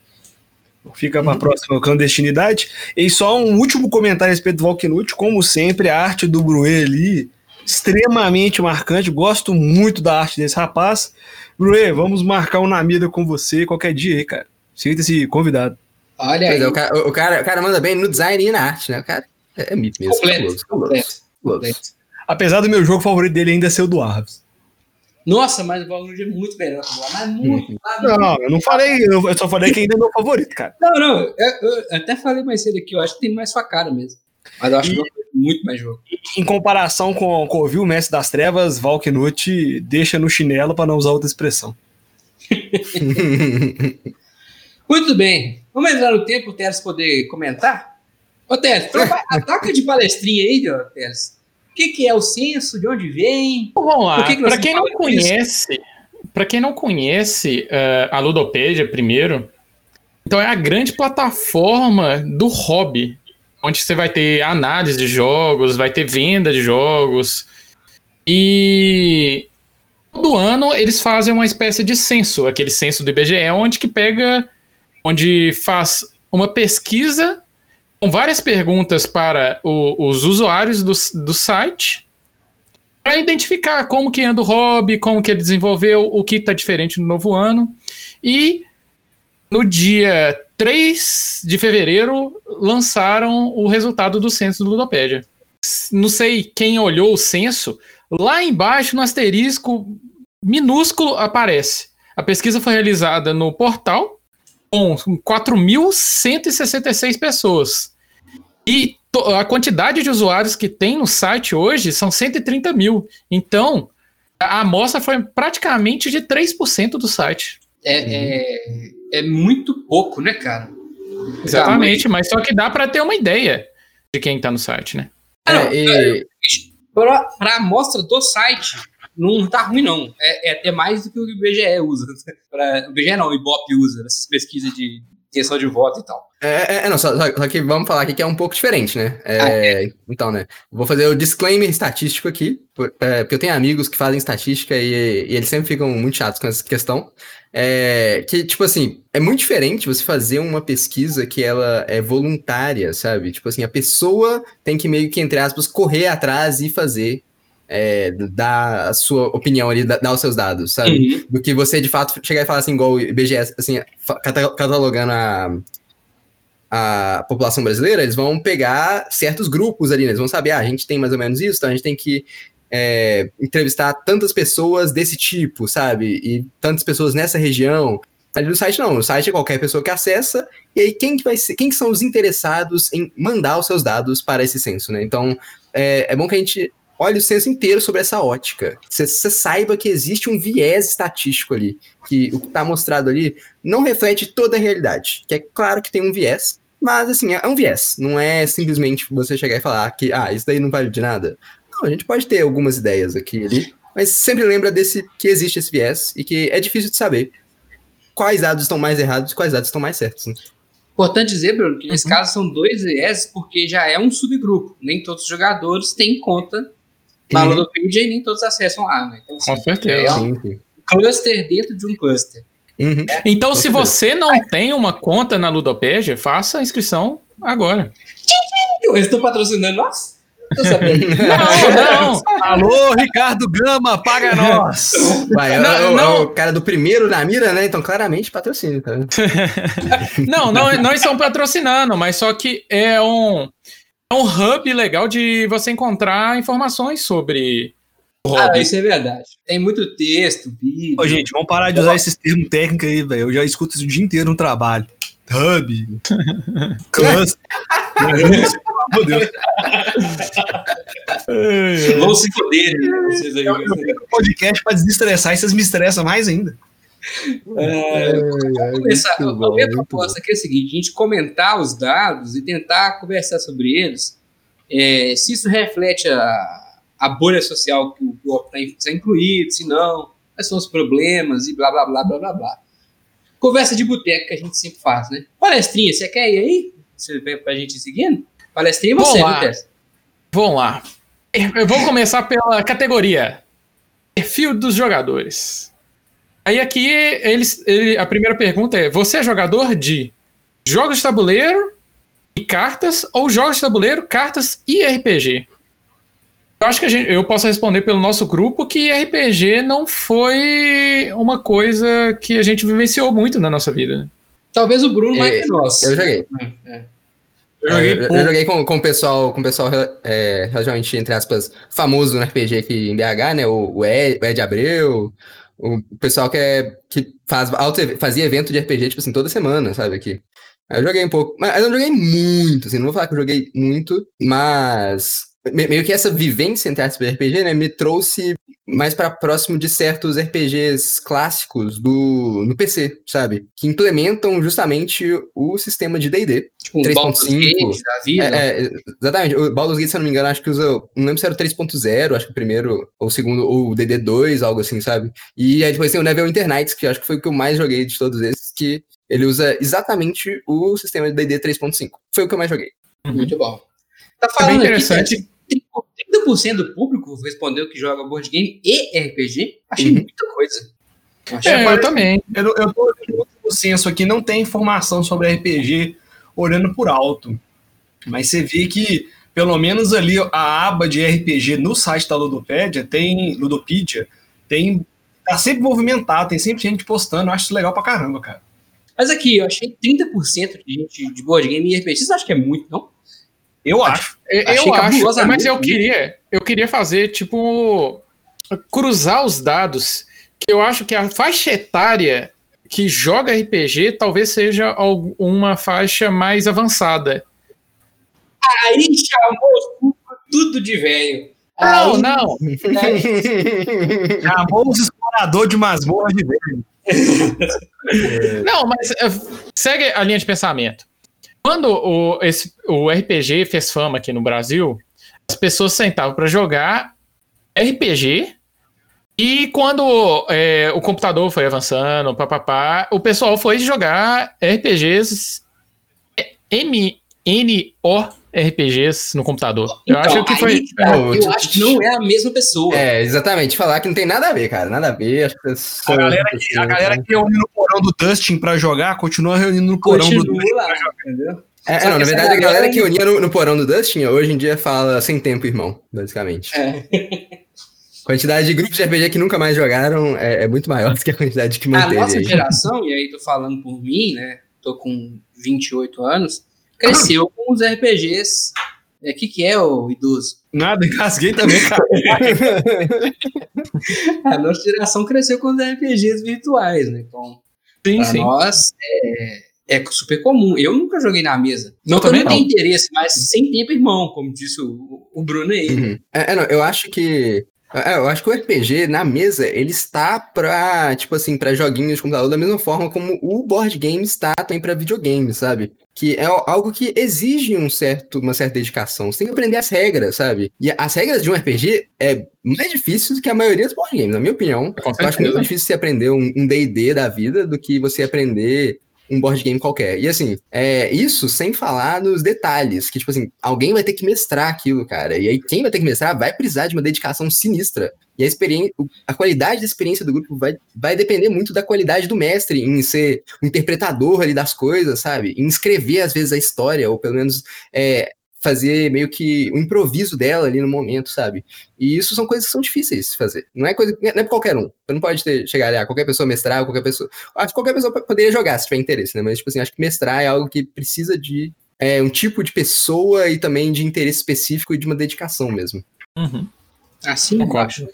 Fica para a próxima clandestinidade. E só um último comentário a respeito do Valknut. Como sempre, a arte do Bruê ali, extremamente marcante. Gosto muito da arte desse rapaz. Bruê, vamos marcar um Namida com você qualquer dia aí, cara. Sinta-se convidado. Olha Pois aí. é, o, cara, o, cara, o cara manda bem no design e na arte, né? O cara é, é mito mesmo. Completo, completo, completo. Apesar do meu jogo favorito dele ainda ser o do Arves. Nossa, mas o Valkyrie é muito melhor que o mas muito. lá, muito. Não, eu não falei, eu só falei que ainda é meu favorito, cara. Não, não, eu, eu até falei mais cedo aqui, eu acho que tem mais sua cara mesmo. Mas eu acho é muito mais jogo. Em comparação com, com o Mestre das Trevas, Valknut deixa no chinelo para não usar outra expressão. (laughs) (laughs) Muito bem. Vamos entrar no tempo, o Teres poder comentar? Ô, Teres, (laughs) ataca de palestrinha aí, Teres. O que, que é o censo? De onde vem? Vamos lá. Que que Para quem não falamos isso? conhece, para quem não conhece a Ludopedia primeiro, então é a grande plataforma do hobby, onde você vai ter análise de jogos, vai ter venda de jogos e todo ano eles fazem uma espécie de censo, aquele censo do IBGE, onde que pega, onde faz uma pesquisa várias perguntas para o- os usuários do, do site para identificar como que anda o hobby, como que ele desenvolveu, o que está diferente no novo ano. E no dia 3 de fevereiro lançaram o resultado do censo do Ludopédia. Não sei quem olhou o censo, lá embaixo no asterisco minúsculo aparece. A pesquisa foi realizada no portal com 4.166 pessoas. E a quantidade de usuários que tem no site hoje são 130 mil. Então, a amostra foi praticamente de 3% do site. É, é, é muito pouco, né, cara? Exatamente, mas só que dá para ter uma ideia de quem tá no site, né? Ah, não, É, e- Pra, pra amostra do site, não tá ruim, não. É, é até mais do que o IBGE usa. (laughs) Pra, o IBGE não, o Ibope usa, nessas pesquisas de intenção de voto e tal. É, é, é, não, só, só- que vamos falar aqui que é um pouco diferente, né? É, Ah, Então, né? Vou fazer o disclaimer estatístico aqui, é, porque eu tenho amigos que fazem estatística e, e eles sempre ficam muito chatos com essa questão. É, que, tipo assim, é muito diferente você fazer uma pesquisa que ela é voluntária, sabe? Tipo assim, a pessoa tem que meio que, entre aspas, correr atrás e fazer. É, dar a sua opinião ali, dar, os seus dados, sabe? Uhum. do que você de fato chegar e falar assim, igual o IBGE, assim, catalogando a, a população brasileira, eles vão pegar certos grupos ali, né? Eles vão saber, ah, a gente tem mais ou menos isso, então a gente tem que é, entrevistar tantas pessoas desse tipo, sabe? E tantas pessoas nessa região. Ali no site não, no site é qualquer pessoa que acessa, e aí quem que vai ser, quem que são os interessados em mandar os seus dados para esse censo, né? Então, é, é bom que a gente olhe o censo inteiro sobre essa ótica. Você saiba que existe um viés estatístico ali, que o que está mostrado ali não reflete toda a realidade. Que é claro que tem um viés, mas assim, é um viés. Não é simplesmente você chegar e falar que, ah, isso daí não vale de nada. Não, a gente pode ter algumas ideias aqui e ali, mas sempre lembra desse que existe esse viés e que é difícil de saber quais dados estão mais errados e quais dados estão mais certos. né? Importante dizer, Bruno, que Uhum. nesse caso são dois viés, porque já é um subgrupo. Nem todos os jogadores têm conta na Uhum. Ludopedia e nem todos acessam lá, né? Então, Com assim, certeza. é um cluster dentro de um cluster. Uhum. Então, Com se certeza. você não tem uma conta na Ludopédia, faça a inscrição agora. Eles estão patrocinando nós? (laughs) Não, não. Alô, Ricardo Gama, paga nós! Vai, é- Não, é o- é não. o cara do primeiro na mira, né? Então, claramente, patrocínio, tá? (laughs) Não, não, não estão patrocinando, mas só que é um, é um hub legal de você encontrar informações sobre o Ah, hobby. isso é verdade. Tem muito texto, vídeo. Ô, gente, vamos parar de usar esses termos técnicos aí, velho. Eu já escuto isso o dia inteiro no trabalho. Hub, (laughs) cluster, de Deus. Vão se foder, né, vocês aí. Eu, eu venho pro podcast pra desestressar e vocês me estressam mais ainda. É, vamos começar. muito a minha muito proposta aqui é a seguinte: a gente comentar os dados e tentar conversar sobre eles. é, se isso reflete a, a bolha social que o golpe está incluído, se não, quais são os problemas e blá blá blá blá blá blá. Conversa de boteco que a gente sempre faz, né? Palestrinha, você quer ir aí? Você vem pra gente ir seguindo? Palestrinha Vamos você, lá. viu, Tess? Vamos lá. Eu vou começar pela categoria perfil dos jogadores. Aí aqui eles, ele- a primeira pergunta é: você é jogador de jogos de tabuleiro e cartas ou jogos de tabuleiro, cartas e RPG? Eu acho que a gente, eu posso responder pelo nosso grupo que RPG não foi uma coisa que a gente vivenciou muito na nossa vida. né? Talvez o Bruno mais É, que nós. Eu joguei. É. Eu joguei eu, eu joguei com, com o pessoal, com o pessoal é, relativamente, entre aspas, famoso no RPG aqui em BH, né? O, o, Ed, o Ed Abreu, o pessoal que, é, que faz, fazia evento de RPG, tipo assim, toda semana, sabe? Aqui. Aí eu joguei um pouco, mas eu não joguei muito, assim, não vou falar que eu joguei muito, mas meio que essa vivência entre aspas RPG, né, me trouxe mais para próximo de certos RPGs clássicos do no PC, sabe? Que implementam justamente o sistema de D&D. Tipo um 3.5. Baldur's Gate da vida. É, é, exatamente. O Baldur's Gate, se eu não me engano, acho que usa. Não lembro se era o 3.0, acho que o primeiro, ou o segundo, ou o DD2, algo assim, sabe? E aí depois tem o Neverwinter Nights, que acho que foi o que eu mais joguei de todos esses, que ele usa exatamente o sistema de D&D 3.5. Foi o que eu mais joguei. Muito bom. Tá É bem falando aqui, interessante. Tess, 30% do público respondeu que joga board game e RPG. Achei Uhum. muita coisa. Achei É, eu também. Eu, eu tô no censo aqui, não tem informação sobre RPG olhando por alto. Mas você vê que, pelo menos ali, a aba de RPG no site da Ludopedia tem. Ludopedia, tem. Tá sempre movimentado, tem sempre gente postando. Eu acho isso legal pra caramba, cara. Mas aqui, eu achei 30% de gente de board game e RPG. Vocês acham que é muito, não? Eu acho. Eu Achei acho, mas eu queria, eu queria fazer, tipo, cruzar os dados, que eu acho que a faixa etária que joga RPG talvez seja uma faixa mais avançada. Aí chamou tudo de velho. Não, Aí, não. (laughs) Chamou os exploradores de masmorra de velho. Não, mas eh, segue a linha de pensamento. Quando o, esse, o RPG fez fama aqui no Brasil, as pessoas sentavam para jogar RPG. E quando eh, o computador foi avançando, papapá, o pessoal foi jogar RPGs M, RPGs no computador. Eu Então, acho que foi. aí, cara, Ô, eu acho que não é a mesma pessoa. É, exatamente. Falar que não tem nada a ver, cara. Nada a ver. Acho que é só- A galera, que, a galera que reuniu no porão do Dustin pra jogar, continua reunindo no porão do Continua Dustin. lá, entendeu? É, não, na verdade, a galera que unia no, no porão do Dustin, hoje em dia fala sem tempo, irmão, basicamente. É. Quantidade de grupos de RPG que nunca mais jogaram é, é muito maior do (laughs) que a quantidade que A manteve. nossa aí. geração, e aí tô falando por mim, né? Tô com 28 anos, cresceu com os RPGs. O que, que é o idoso? Nada, (laughs) engasguei também, cara. (laughs) A nossa geração cresceu com os RPGs virtuais, né? Então, Sim, pra sim. nós é, é super comum. Eu nunca joguei na mesa. Não eu também não tenho interesse, mas sem tempo, irmão, como disse o, o Bruno aí. Uhum. É, é, não, eu acho que. é, eu acho que o RPG na mesa, ele está pra, tipo assim, pra joguinhos de computador da mesma forma como o board game está também pra videogame, sabe? Que é algo que exige um certo, uma certa dedicação. Você tem que aprender as regras, sabe? E as regras de um RPG é mais difícil do que a maioria dos board games, na minha opinião. Com Eu acho muito difícil você aprender um um D&D da vida do que você aprender um board game qualquer. E assim, é, isso sem falar nos detalhes, que tipo assim, alguém vai ter que mestrar aquilo, cara. E aí quem vai ter que mestrar vai precisar de uma dedicação sinistra. E a experiência, a qualidade da experiência do grupo vai, vai depender muito da qualidade do mestre em ser um interpretador ali das coisas, sabe? Em escrever às vezes a história, ou pelo menos é, fazer meio que um improviso dela ali no momento, sabe? E isso são coisas que são difíceis de fazer. Não é coisa, não é pra qualquer um. Você não pode ter, chegar ali, ah, qualquer pessoa mestrar, qualquer pessoa. Acho que qualquer pessoa po- poderia jogar se tiver interesse, né? Mas, tipo assim, acho que mestrar é algo que precisa de é, um tipo de pessoa e também de interesse específico e de uma dedicação mesmo. Uhum. Assim eu acho.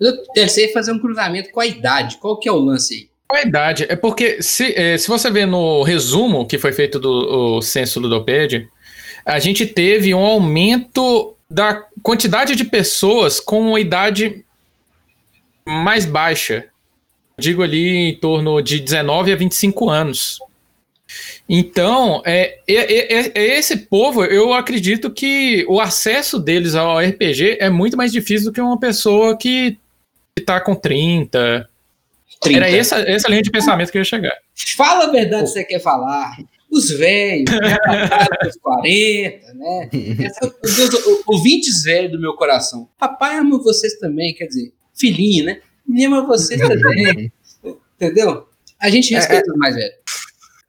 Eu pensei em fazer um cruzamento com a idade. Qual que é o lance aí? Qual a idade? É porque se, eh, se você ver no resumo que foi feito do o censo Ludopedia, a gente teve um aumento da quantidade de pessoas com uma idade mais baixa. Digo ali em torno de 19 a 25 anos. Então, é, é, é, é, esse povo, eu acredito que o acesso deles ao RPG é muito mais difícil do que uma pessoa que está com 30. 30. Era essa, essa linha de pensamento que eu ia chegar. Fala a verdade que você quer falar. Os velhos, os 40, né? (laughs) (laughs) Essa, os ouvintes velhos do meu coração. Papai ama vocês também, quer dizer, filhinho, né? Me ama vocês também. Entendeu? A gente respeita é, é. mais velhos.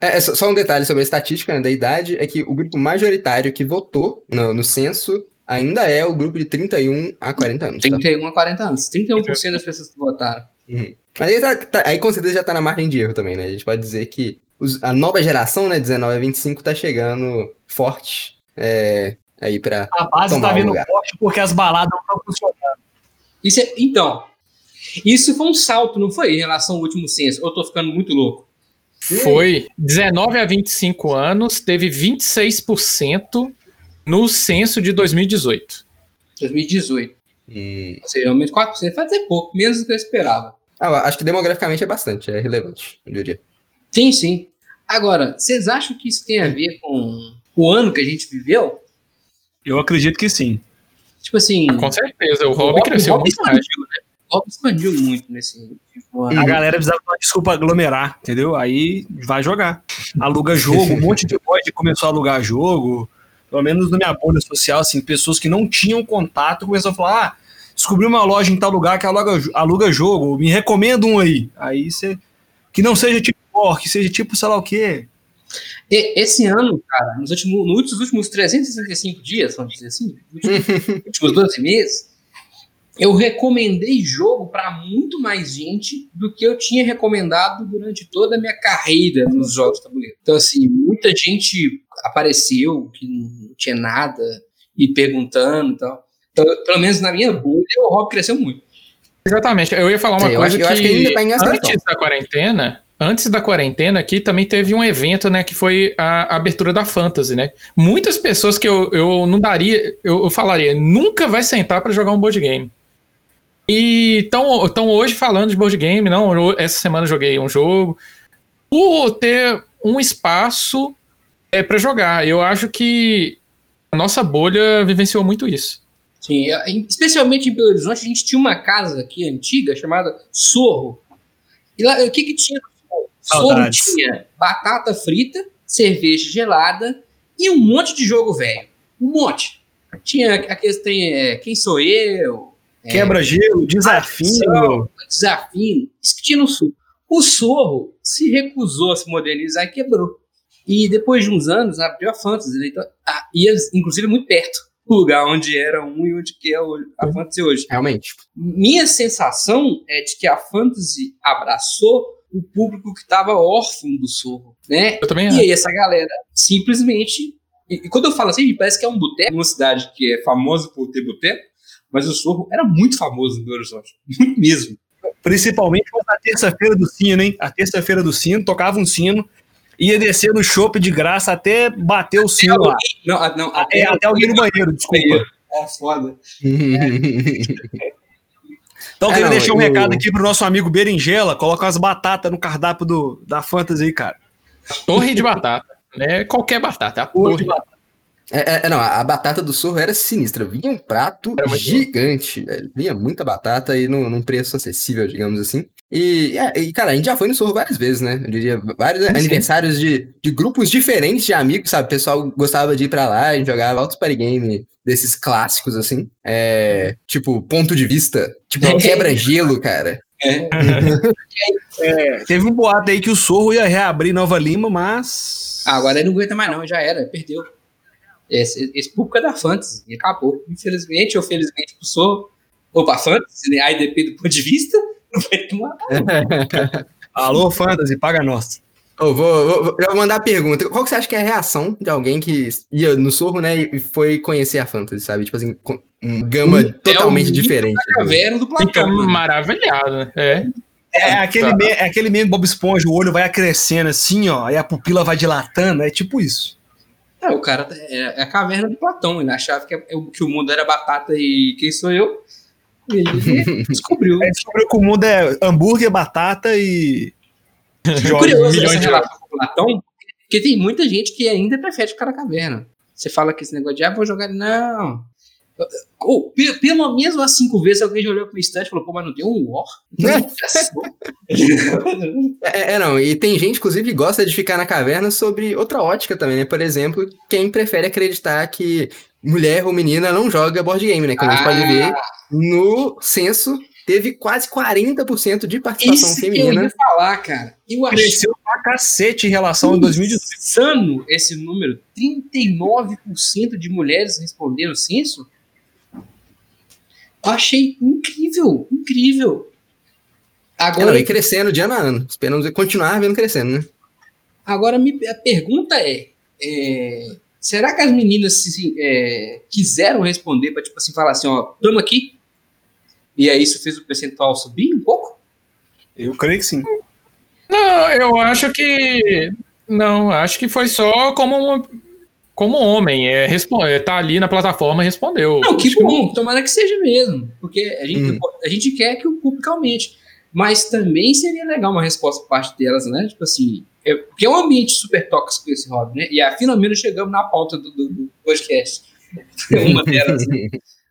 É, é, só um detalhe sobre a estatística né, da idade, é que o grupo majoritário que votou no, no censo ainda é o grupo de 31 a 40 anos. 31 tá? a 40 anos. 31% das pessoas que votaram. Uhum. Mas aí, tá, tá, aí com certeza já tá na margem de erro também, né? A gente pode dizer que os, a nova geração, né, 19 a 25, tá chegando forte é, aí pra. A base tá vindo lugar. forte porque as baladas não estão funcionando. Isso é, então, isso foi um salto, não foi? Em relação ao último censo. Eu tô ficando muito louco. Foi 19 a 25 anos, teve 26% no censo de 2018. 2018. E... Ou seja, realmente 4% faz é pouco, menos do que eu esperava. Ah, acho que demograficamente é bastante, é relevante, eu diria. Sim, sim. Agora, vocês acham que isso tem a ver com o ano que a gente viveu? Eu acredito que sim. Tipo assim. Com certeza, o hobby cresceu muito mais. Né? O hobby expandiu muito nesse tipo, A galera precisava uma desculpa aglomerar, entendeu? Aí vai jogar. Aluga jogo, um monte de mod começou a alugar jogo. Pelo menos na minha bolha social, assim, pessoas que não tinham contato começaram a falar: ah, descobri uma loja em tal lugar que aluga, aluga jogo, me recomenda um aí. Aí você. Que não seja tipo que seja tipo sei lá o quê. E, esse ano, cara, nos últimos, nos últimos 365 dias, vamos dizer assim, nos últimos, (laughs) últimos 12 meses, eu recomendei jogo para muito mais gente do que eu tinha recomendado durante toda a minha carreira nos jogos de tabuleiro. Então, assim, muita gente apareceu que não tinha nada e perguntando e tal. Então, pelo menos na minha bolha, o hobby cresceu muito. Exatamente. Eu ia falar uma coisa eu acho, que, eu acho que antes da quarentena, antes da quarentena aqui também teve um evento, né, que foi a abertura da Fantasy, né? Muitas pessoas que eu, eu não daria, eu, eu falaria, nunca vai sentar para jogar um board game. E estão hoje falando de board game, não, essa semana joguei um jogo, por ter um espaço é, para jogar. Eu acho que a nossa bolha vivenciou muito isso. Sim, é, especialmente em Belo Horizonte, a gente tinha uma casa aqui antiga chamada Sorro. E lá, o que que tinha? Sorro tinha batata frita, cerveja gelada e um monte de jogo velho. Um monte. Tinha aqueles tem é, Quem Sou Eu? É, Quebra-gelo, desafio. Desafio. Isso que tinha no sul. O Sorro se recusou a se modernizar e quebrou. E depois de uns anos abriu a Fantasy. Né? Então, a, ia, inclusive, muito perto lugar onde era um e onde que é a uhum. Fantasy hoje. Realmente. Minha sensação é de que a Fantasy abraçou o público que estava órfão do Sorro, né? Eu também e aí essa galera simplesmente... E, e, quando eu falo assim, parece que é um boteco, uma cidade que é famosa por ter boteco, mas o Sorro era muito famoso no Belo Horizonte, (laughs) muito mesmo. Principalmente na terça-feira do sino, hein? A terça-feira do sino, tocava um sino, ia descer no shopping de graça até bater o sino lá. Não, não, até, é, até alguém no banheiro, desculpa. É foda. (laughs) Então, eu queria é, deixar um eu... recado aqui pro nosso amigo Berinjela. Coloca umas batatas no cardápio do, da Fantasy aí, cara. Torre de batata. Né? Qualquer batata. A torre. de batata. É, é, não, a batata do sorro era sinistra. Vinha um prato gigante, velho. Vinha muita batata e num, num preço acessível, digamos assim. E, é, e, cara, a gente já foi no sorro várias vezes, né? Eu diria, vários sim, aniversários de, de grupos diferentes de amigos, sabe? O pessoal gostava de ir pra lá, a gente jogava altos party desses clássicos, assim. É, tipo, ponto de vista. Tipo, (laughs) quebra-gelo, cara. É. (laughs) é, teve um boato aí que o Sorro ia reabrir Nova Lima, mas. Ah, agora ele não aguenta mais, não, já era, perdeu. Esse, esse público é da Fantasy e acabou. Infelizmente ou felizmente pro Sorro, ou pra Fantasy, né? aí depende do ponto de vista, (laughs) não vai tomar. Alô, Fantasy, paga nós. Oh, vou, vou, vou mandar a pergunta. Qual que você acha que é a reação de alguém que ia no Sorro, né, e foi conhecer a Fantasy, sabe? Tipo assim, com um gama é totalmente diferente. Caverna do Fica maravilhado, né? É. É, é aquele, me, é aquele mesmo Bob Esponja, o olho vai crescendo assim, ó, aí a pupila vai dilatando, é tipo isso. É, o cara é, é a caverna de Platão. Ele achava que, é- que o mundo era batata e quem sou eu? E ele (laughs) descobriu. Aí descobriu que o mundo é hambúrguer, batata e. jogos. (laughs) Curioso milhões essa de relação com Platão, porque tem muita gente que ainda prefere ficar na caverna. Você fala que esse negócio de, ah, vou jogar. Não. Ou, pe- pelo menos umas cinco vezes alguém já olhou pro instante e falou, pô, mas não tem um War? (laughs) É, é, não, e tem gente, inclusive, que gosta de ficar na caverna sobre outra ótica também, né? Por exemplo, quem prefere acreditar que mulher ou menina não joga board game, né? Como a gente pode ver, no censo teve quase 40% de participação Isso que eu feminina. ia falar, cara. Eu achei Cresceu pra cacete em relação a 2018. insano esse número. 39% de mulheres responderam o censo. Eu achei incrível, incrível. Agora, e crescendo de ano a ano. Esperamos continuar vendo crescendo, né? agora me- a pergunta é, é, será que as meninas se, é, quiseram responder para tipo assim falar assim, ó, tamo aqui? E aí isso fez o percentual subir um pouco? Eu creio que sim. Não, eu acho que. Não, acho que foi só como uma- como homem. É, respo- é, tá ali na plataforma e respondeu. Não, que bom, tomara que seja mesmo. Porque a gente, Hum. a gente quer que o público aumente. Mas também seria legal uma resposta por parte delas, né? Tipo assim, é, porque é um ambiente super tóxico esse hobby, né? E a finalmente chegamos na pauta do, do- do podcast. (laughs) uma delas. né?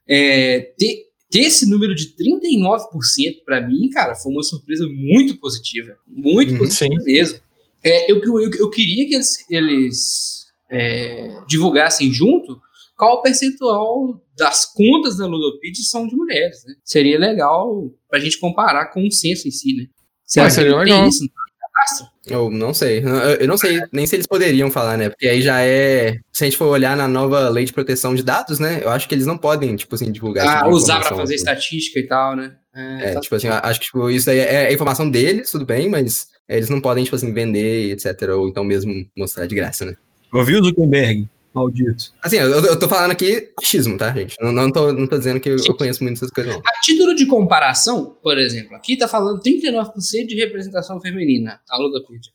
É, ter, ter esse número de 39% para mim, cara, foi uma surpresa muito positiva. Muito Uhum, positiva mesmo. É, eu, eu, eu queria que eles, eles é, divulgassem junto qual o percentual das contas da Ludopedia são de mulheres, né? Seria legal pra gente comparar com o censo em si, né? Será Ah, seria tem legal. isso? Cadastro? Eu não sei. Eu não sei nem se eles poderiam falar, né? Porque aí já é. Se a gente for olhar na nova lei de proteção de dados, né? Eu acho que eles não podem, tipo assim, divulgar. Ah, tipo de usar pra informação, fazer assim. estatística e tal, né? É, tá- tipo assim, acho que tipo, isso aí é a informação deles, tudo bem, mas eles não podem, tipo assim, vender, etc. Ou então mesmo mostrar de graça, né? Ouviu, Zuckerberg? Maldito. Assim, eu, eu tô falando aqui achismo, tá, gente? Não, não, tô, não tô dizendo que eu, eu conheço muito essas coisas, não. A título de comparação, por exemplo, aqui tá falando 39% de representação feminina, a Ludopedia.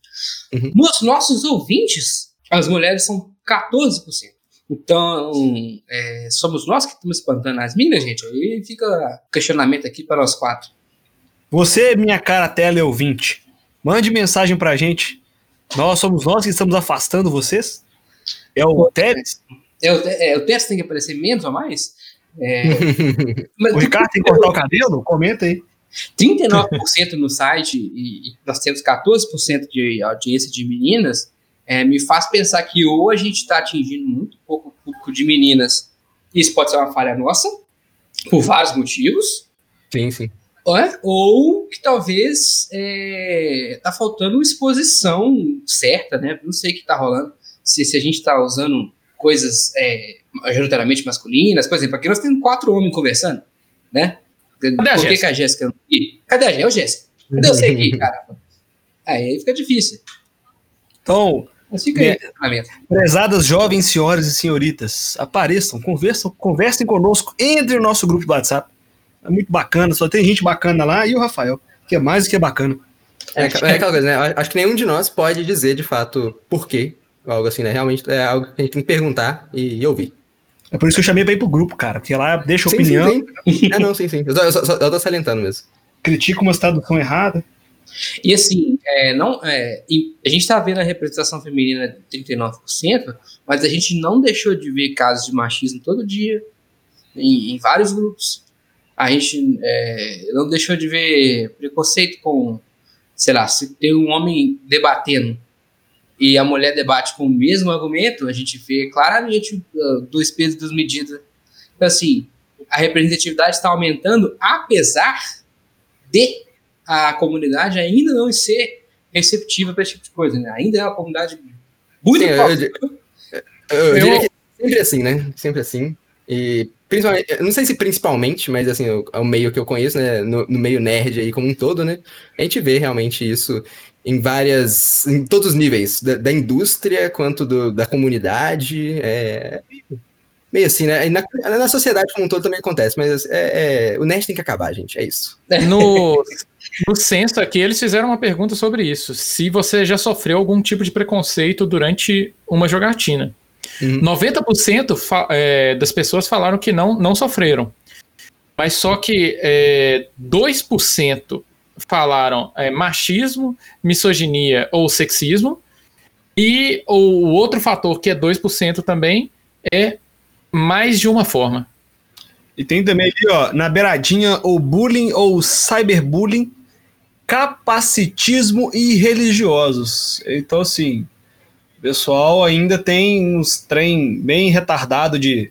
Uhum. Nos nossos ouvintes, as mulheres são 14%. Então, é, somos nós que estamos espantando as minas, gente. Aí fica questionamento aqui para nós quatro. Você, minha cara tela ouvinte, mande mensagem pra gente. Nós somos nós que estamos afastando vocês? É o Teres? É, o- é, o teste tem que aparecer menos ou mais? É, (laughs) mas O Ricardo tem que cortar o cabelo? Comenta aí. 39% no site e, nós temos 14% de audiência de meninas, é, me faz pensar que ou a gente está atingindo muito pouco o público de meninas, isso pode ser uma falha nossa, por vários motivos, Sim, sim. ou, é, ou que talvez é, tá faltando exposição certa, né? Não sei o que tá rolando. Se, se a gente tá usando coisas é, majoritariamente masculinas, por exemplo, aqui nós temos quatro homens conversando, né? a Por que, Jéssica? que a Jéssica não aqui? Cadê a Jéssica? É o Jéssica. Cadê você aqui, (laughs) cara? Aí fica difícil. Então, Mas fica aí É. o questionamento. prezadas jovens senhoras e senhoritas, apareçam, conversam, conversem conosco, entre no nosso grupo de WhatsApp. É muito bacana, só tem gente bacana lá e o Rafael, que é mais do que bacana. É, é aquela coisa, né? Acho que nenhum de nós pode dizer de fato por quê. Ou Algo assim, né? Realmente é algo que a gente tem que perguntar e, e ouvir. É por isso que eu chamei pra ir pro grupo, cara, porque lá deixa Sim, opinião, sim, sim. É, não, sim, sim. Eu, só- eu, só- eu tô salientando mesmo. critica uma tradução errada. E assim, é, não, é, e a gente está vendo a representação feminina de 39%, mas a gente não deixou de ver casos de machismo todo dia, em, em vários grupos. A gente é, não deixou de ver preconceito com, sei lá, se tem um homem debatendo e a mulher debate com o mesmo argumento, a gente vê claramente uh, dois pesos e duas medidas. Então, assim, a representatividade está aumentando, apesar de a comunidade ainda não ser receptiva para esse tipo de coisa, né? Ainda é uma comunidade muito Sim, eu-. Eu, eu diria que sempre assim, né? Sempre assim. E principalmente, não sei se principalmente, mas assim, o, o meio que eu conheço, né? No, no meio nerd aí como um todo, né? A gente vê realmente isso em várias. em todos os níveis, da, da indústria quanto do- da comunidade. É, meio assim, né? Na, na sociedade como um todo também acontece, mas é, é, o nerd tem que acabar, gente. É isso. (laughs) No, no censo aqui, eles fizeram uma pergunta sobre isso. Se você já sofreu algum tipo de preconceito durante uma jogatina. Uhum. 90% fa- é, das pessoas falaram que não, não sofreram. Mas só que é, 2% falaram é, machismo, misoginia ou sexismo. E o outro fator, que é 2% também, é mais de uma forma. E tem também ali, ó, na beiradinha, o bullying ou cyberbullying, capacitismo e religiosos. Então, assim, o pessoal ainda tem uns trem bem retardado de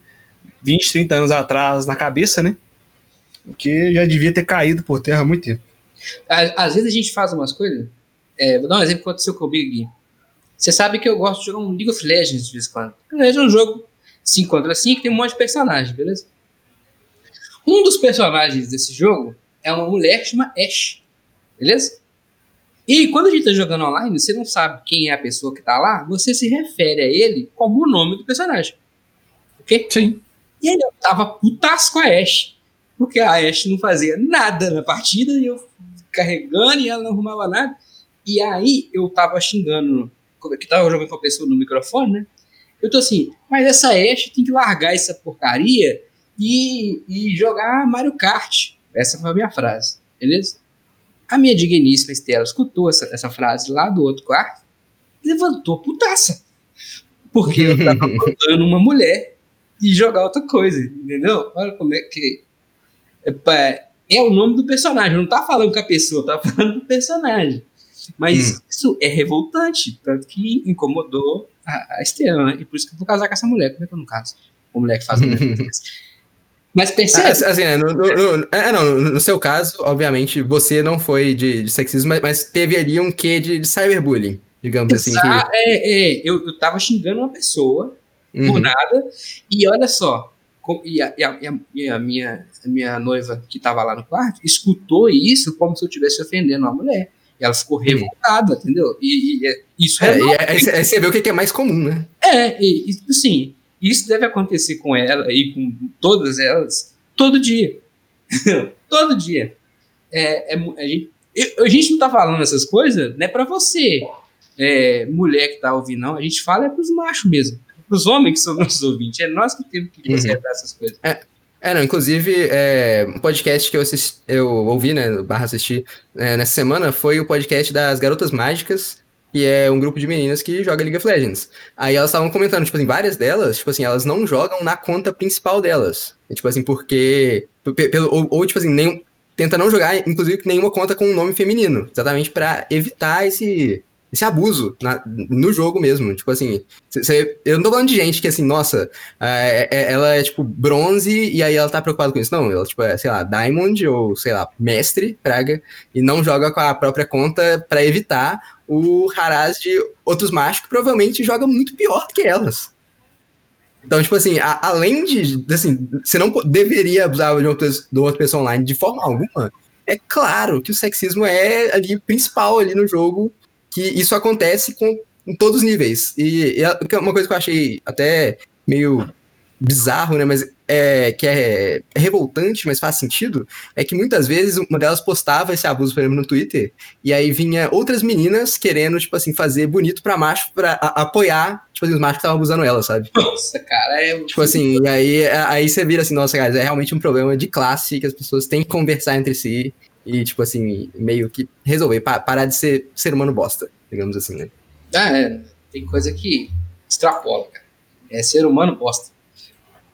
20, 30 anos atrás na cabeça, né? Que já devia ter caído por terra há muito tempo. Às vezes a gente faz umas coisas. É, vou dar um exemplo que aconteceu comigo aqui. Você sabe que eu gosto de jogar um League of Legends de vez em quando. Legends é um jogo 5 contra 5 que tem um monte de personagens, beleza? Um dos personagens desse jogo é uma mulher que chama Ashe, beleza? E quando a gente tá jogando online, você não sabe quem é a pessoa que tá lá, você se refere a ele como o nome do personagem. Ok? Sim. E aí eu tava putaço com a Ashe. Porque a Ashe não fazia nada na partida e eu carregando e ela não arrumava nada. E aí eu tava xingando, que tava jogando com a pessoa no microfone, né? Eu tô assim, mas essa Ashe tem que largar essa porcaria e, e jogar Mario Kart. Essa foi a minha frase, beleza? A minha digníssima Estela escutou essa, essa frase lá do outro quarto e levantou putaça. Porque eu tava (laughs) mandando uma mulher e jogar outra coisa, entendeu? Olha como é que. Pá, é o nome do personagem, não tá falando com a pessoa, tá falando do personagem. Mas isso é revoltante, tanto que incomodou a, a Estela, né? E por isso que eu vou casar com essa mulher. Como é que eu não caso? Uma (laughs) mulher que faz. Mas percebe? Assim, assim, né, no, no- no- é, não, no seu caso, obviamente, você não foi de, de sexismo, mas, mas teve ali um quê de, de cyberbullying, digamos assim. Exa- é, é, eu, eu tava xingando uma pessoa Que, por Uhum. nada. E olha só, e a, e a- e a- a minha, a minha noiva que estava lá no quarto escutou isso como se eu estivesse ofendendo uma mulher. E ela ficou revoltada, entendeu? E, e é- isso. É, é, você- você vê o que é mais comum, né? é, e, e, assim, isso deve acontecer com ela e com todas elas todo dia. (laughs) todo dia. É, é a, gente, a gente não tá falando essas coisas, não é pra você, é, mulher que tá ouvindo, não. A gente fala é pros machos mesmo. Pros homens que são nossos ouvintes. É nós que temos que Uhum. consertar essas coisas. É, não, inclusive, é, um podcast que eu, assisti, eu ouvi, né, barra assistir é, nessa semana, foi o podcast das Garotas Mágicas, que é um grupo de meninas que joga League of Legends. Aí elas estavam comentando, tipo assim, várias delas, tipo assim, elas não jogam na conta principal delas. E, tipo assim, porque... pe- pelo- ou, ou, tipo assim, nem, tenta não jogar, inclusive, nenhuma conta com um nome feminino, exatamente pra evitar esse... Esse abuso na- no jogo mesmo. Tipo assim, cê- eu não tô falando de gente que, assim, nossa, é, é- ela é tipo bronze e aí ela tá preocupada com isso. Não, ela tipo é, sei lá, Diamond ou sei lá, mestre, praga, e não joga com a própria conta pra evitar o haraz de outros machos que provavelmente jogam muito pior do que elas. Então, tipo assim, a- além de, assim, você não deveria abusar de outra, de outra pessoa online de forma alguma, é claro que o sexismo é ali principal ali no jogo, que isso acontece com em todos os níveis. E, e é uma coisa que eu achei até meio bizarro, né? Mas é, que é, é revoltante, mas faz sentido, é que muitas vezes uma delas postava esse abuso, por exemplo, no Twitter, e aí vinha outras meninas querendo, tipo assim, fazer bonito pra macho, pra a- apoiar, tipo assim, os machos que estavam abusando ela, sabe? Nossa, cara, é. Tipo assim, e aí, aí você vira assim, nossa, cara, é realmente um problema de classe que as pessoas têm que conversar entre si e, tipo assim, meio que resolver, pa- parar de ser ser humano bosta, digamos assim, né? Ah, é. Tem coisa que extrapola, cara. É ser humano bosta.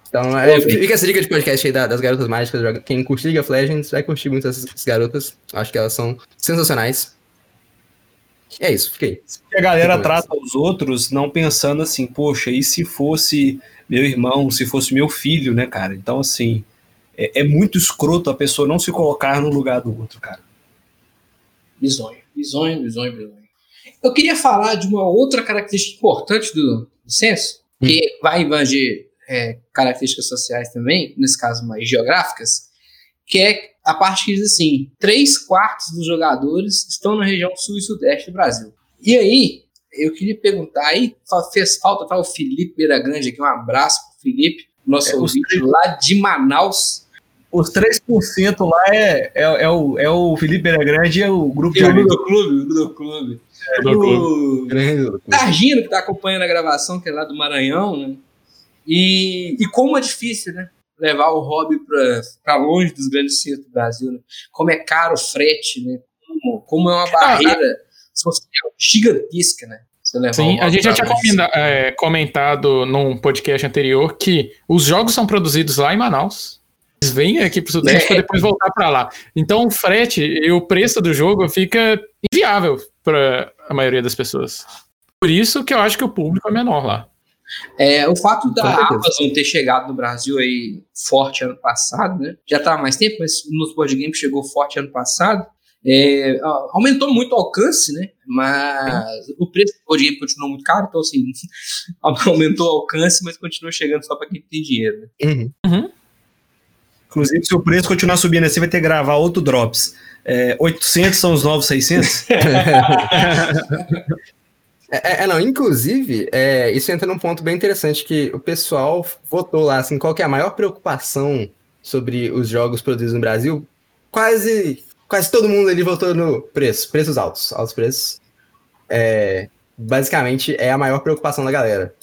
Então, é, Ô, fica essa dica de podcast aí da- das garotas mágicas. Quem curte League of Legends vai curtir muito essas, essas garotas. Acho que elas são sensacionais. É isso, fiquei. E a galera Tipo trata os outros não pensando assim, poxa, e se fosse meu irmão, se fosse meu filho, né, cara? Então, assim, é, é muito escroto a pessoa não se colocar no lugar do outro, cara. Bisonho, bisonho, bisonho, bisonho. Eu queria falar de uma outra característica importante do, do censo, que vai evanger é, características sociais também, nesse caso mais geográficas, que é a parte que diz assim: três quartos dos jogadores estão na região sul e sudeste do Brasil. E aí, eu queria perguntar, aí fez falta tá o Felipe Beira Grande aqui, um abraço pro Felipe, nosso É, ouvinte lá de Manaus. Os 3% lá é, é, é, o, é o Felipe Pereira Grande e é o grupo E de o amigos. Ludo Clube, o Ludo Clube. Ludo O. Targino, que tá acompanhando a gravação, que é lá do Maranhão, né? E, e como é difícil, né? Levar o hobby para longe dos grandes centros do Brasil, né? Como é caro o frete, né? Como, como é uma barreira social gigantesca, né? Sim, a gente já tinha é, comentado num podcast anterior que os jogos são produzidos lá em Manaus. Eles vêm aqui pro Sudeste É. para depois voltar para lá. Então o frete e o preço do jogo fica inviável para a maioria das pessoas. Por isso que eu acho que o público é menor lá. É, o fato da Com certeza. Amazon ter chegado no Brasil aí forte ano passado, né? Já tá há mais tempo, mas nos board games chegou forte ano passado. É, aumentou muito o alcance, né? Mas o preço do board game continuou muito caro, então assim, (laughs) aumentou o alcance, mas continua chegando só para quem tem dinheiro. Né? Uhum. Inclusive, se o preço continuar subindo assim, vai ter que gravar outro Drops. É, 800 são os novos 600? (laughs) É, é, não, inclusive, é, isso entra num ponto bem interessante que o pessoal votou lá, assim, qual que é a maior preocupação sobre os jogos produzidos no Brasil? Quase, quase todo mundo ali votou no preço, preços altos, altos preços. É, basicamente, é a maior preocupação da galera.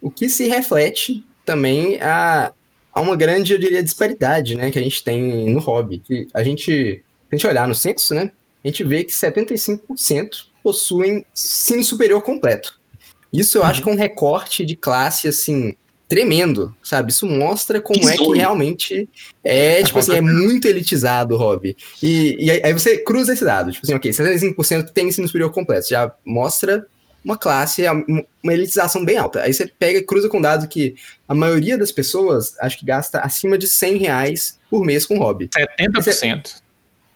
O que se reflete também a, a uma grande, eu diria, disparidade, né, que a gente tem no hobby. Que a gente, se a gente olhar no censo, né, a gente vê que 75% possuem ensino superior completo. Isso eu acho que é um recorte de classe, assim, tremendo, sabe? Isso mostra como é que realmente é, tipo assim, é muito elitizado o hobby. E, e aí aí você cruza esse dado, tipo assim, ok, 75% tem ensino superior completo, já mostra uma classe, uma elitização bem alta. Aí você pega e cruza com o dado que a maioria das pessoas, acho que gasta acima de 100 reais por mês com hobby. 70%.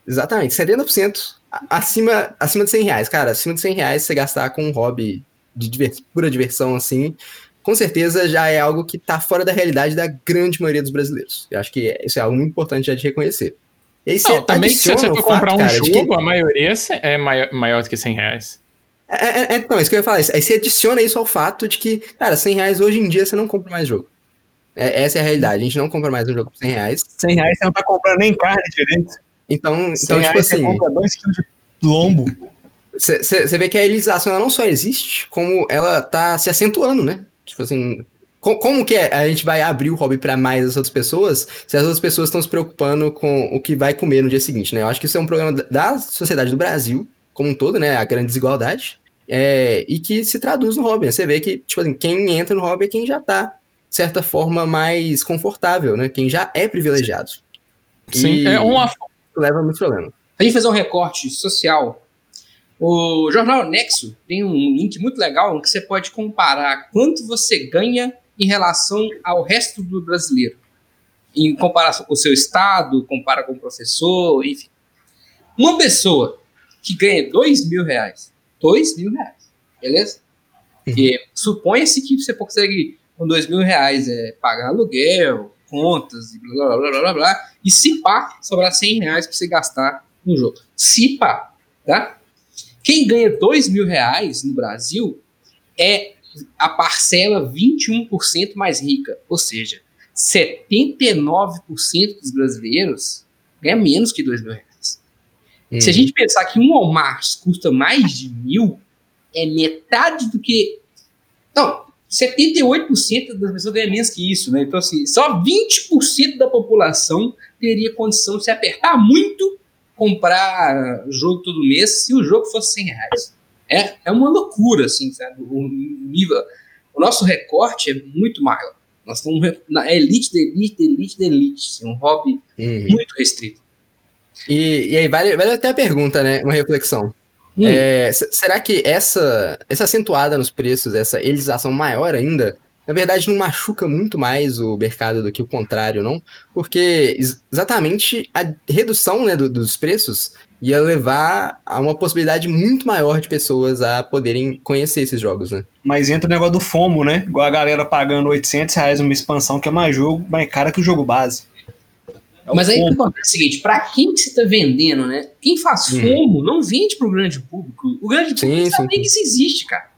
Exatamente, 70% a- acima, acima de 100 reais. Cara, acima de 100 reais você gastar com um hobby de diver- pura diversão, assim, com certeza já é algo que tá fora da realidade da grande maioria dos brasileiros. Eu acho que isso é algo muito importante já de reconhecer. E aí Não, também se você for comprar um cara, de que- jogo, a maioria é maior, maior do que 100 reais. É, é, é, não, isso que eu ia falar. Aí você adiciona isso ao fato de que, cara, 100 reais hoje em dia você não compra mais jogo. É- essa é a realidade. A gente não compra mais um jogo por 100 reais. 100 reais você não tá comprando nem carne direito. Então, 100 então tipo reais você assim, compra 2 quilos de lombo. você vê que a elitização ela não só existe, como ela tá se acentuando, né? Tipo assim, co- como que é? a gente vai abrir o hobby para mais as outras pessoas se as outras pessoas estão se preocupando com o que vai comer no dia seguinte, né? Eu acho que isso é um problema da sociedade do Brasil como um todo, né? A grande desigualdade. É, e que se traduz no hobby. né? Você vê que, tipo assim, quem entra no hobby é quem já tá, de certa forma, mais confortável, né? Quem já é privilegiado. Sim, E é uma leva a muito problema. A gente fazer um recorte social. O jornal Nexo tem um link muito legal em que você pode comparar quanto você ganha em relação ao resto do brasileiro. Em comparação com o seu estado, compara com o professor, enfim. Uma pessoa que ganha dois mil reais, dois mil reais, beleza? Porque suponha-se que você consegue com dois mil reais é, pagar aluguel, contas e blá blá blá blá blá, blá e se pá, sobrar 100 reais para você gastar no jogo. Se pá, tá? Quem ganha dois mil reais no Brasil é a parcela 21% mais rica, ou seja, 79% dos brasileiros ganha menos que dois mil reais. Se a gente pensar que um Walmart custa mais de mil, é metade do que. Não, 78% das pessoas ganham menos que isso, né? Então, assim, só 20% da população teria condição de se apertar muito comprar jogo todo mês se o jogo fosse 100 reais. É, é uma loucura, assim, sabe? O nível. O nosso recorte é muito maior. Nós estamos na elite da elite, da elite, da elite. assim, um hobby Uhum. muito restrito. E, e aí, vale, vale até a pergunta, né? Uma reflexão. Hum. É, será que essa, essa acentuada nos preços, essa elitização maior ainda, na verdade não machuca muito mais o mercado do que o contrário, não? Porque ex- exatamente a redução né, do- dos preços ia levar a uma possibilidade muito maior de pessoas a poderem conhecer esses jogos, né? Mas entra o negócio do FOMO, né? Igual a galera pagando 800 reais uma expansão que é mais jogo, mais cara que o jogo base. É o Mas aí o que acontece é o seguinte, pra quem que você tá vendendo, né? Quem faz Uhum. FOMO não vende pro grande público. O grande Sim, público não sabe sim, que isso existe, cara.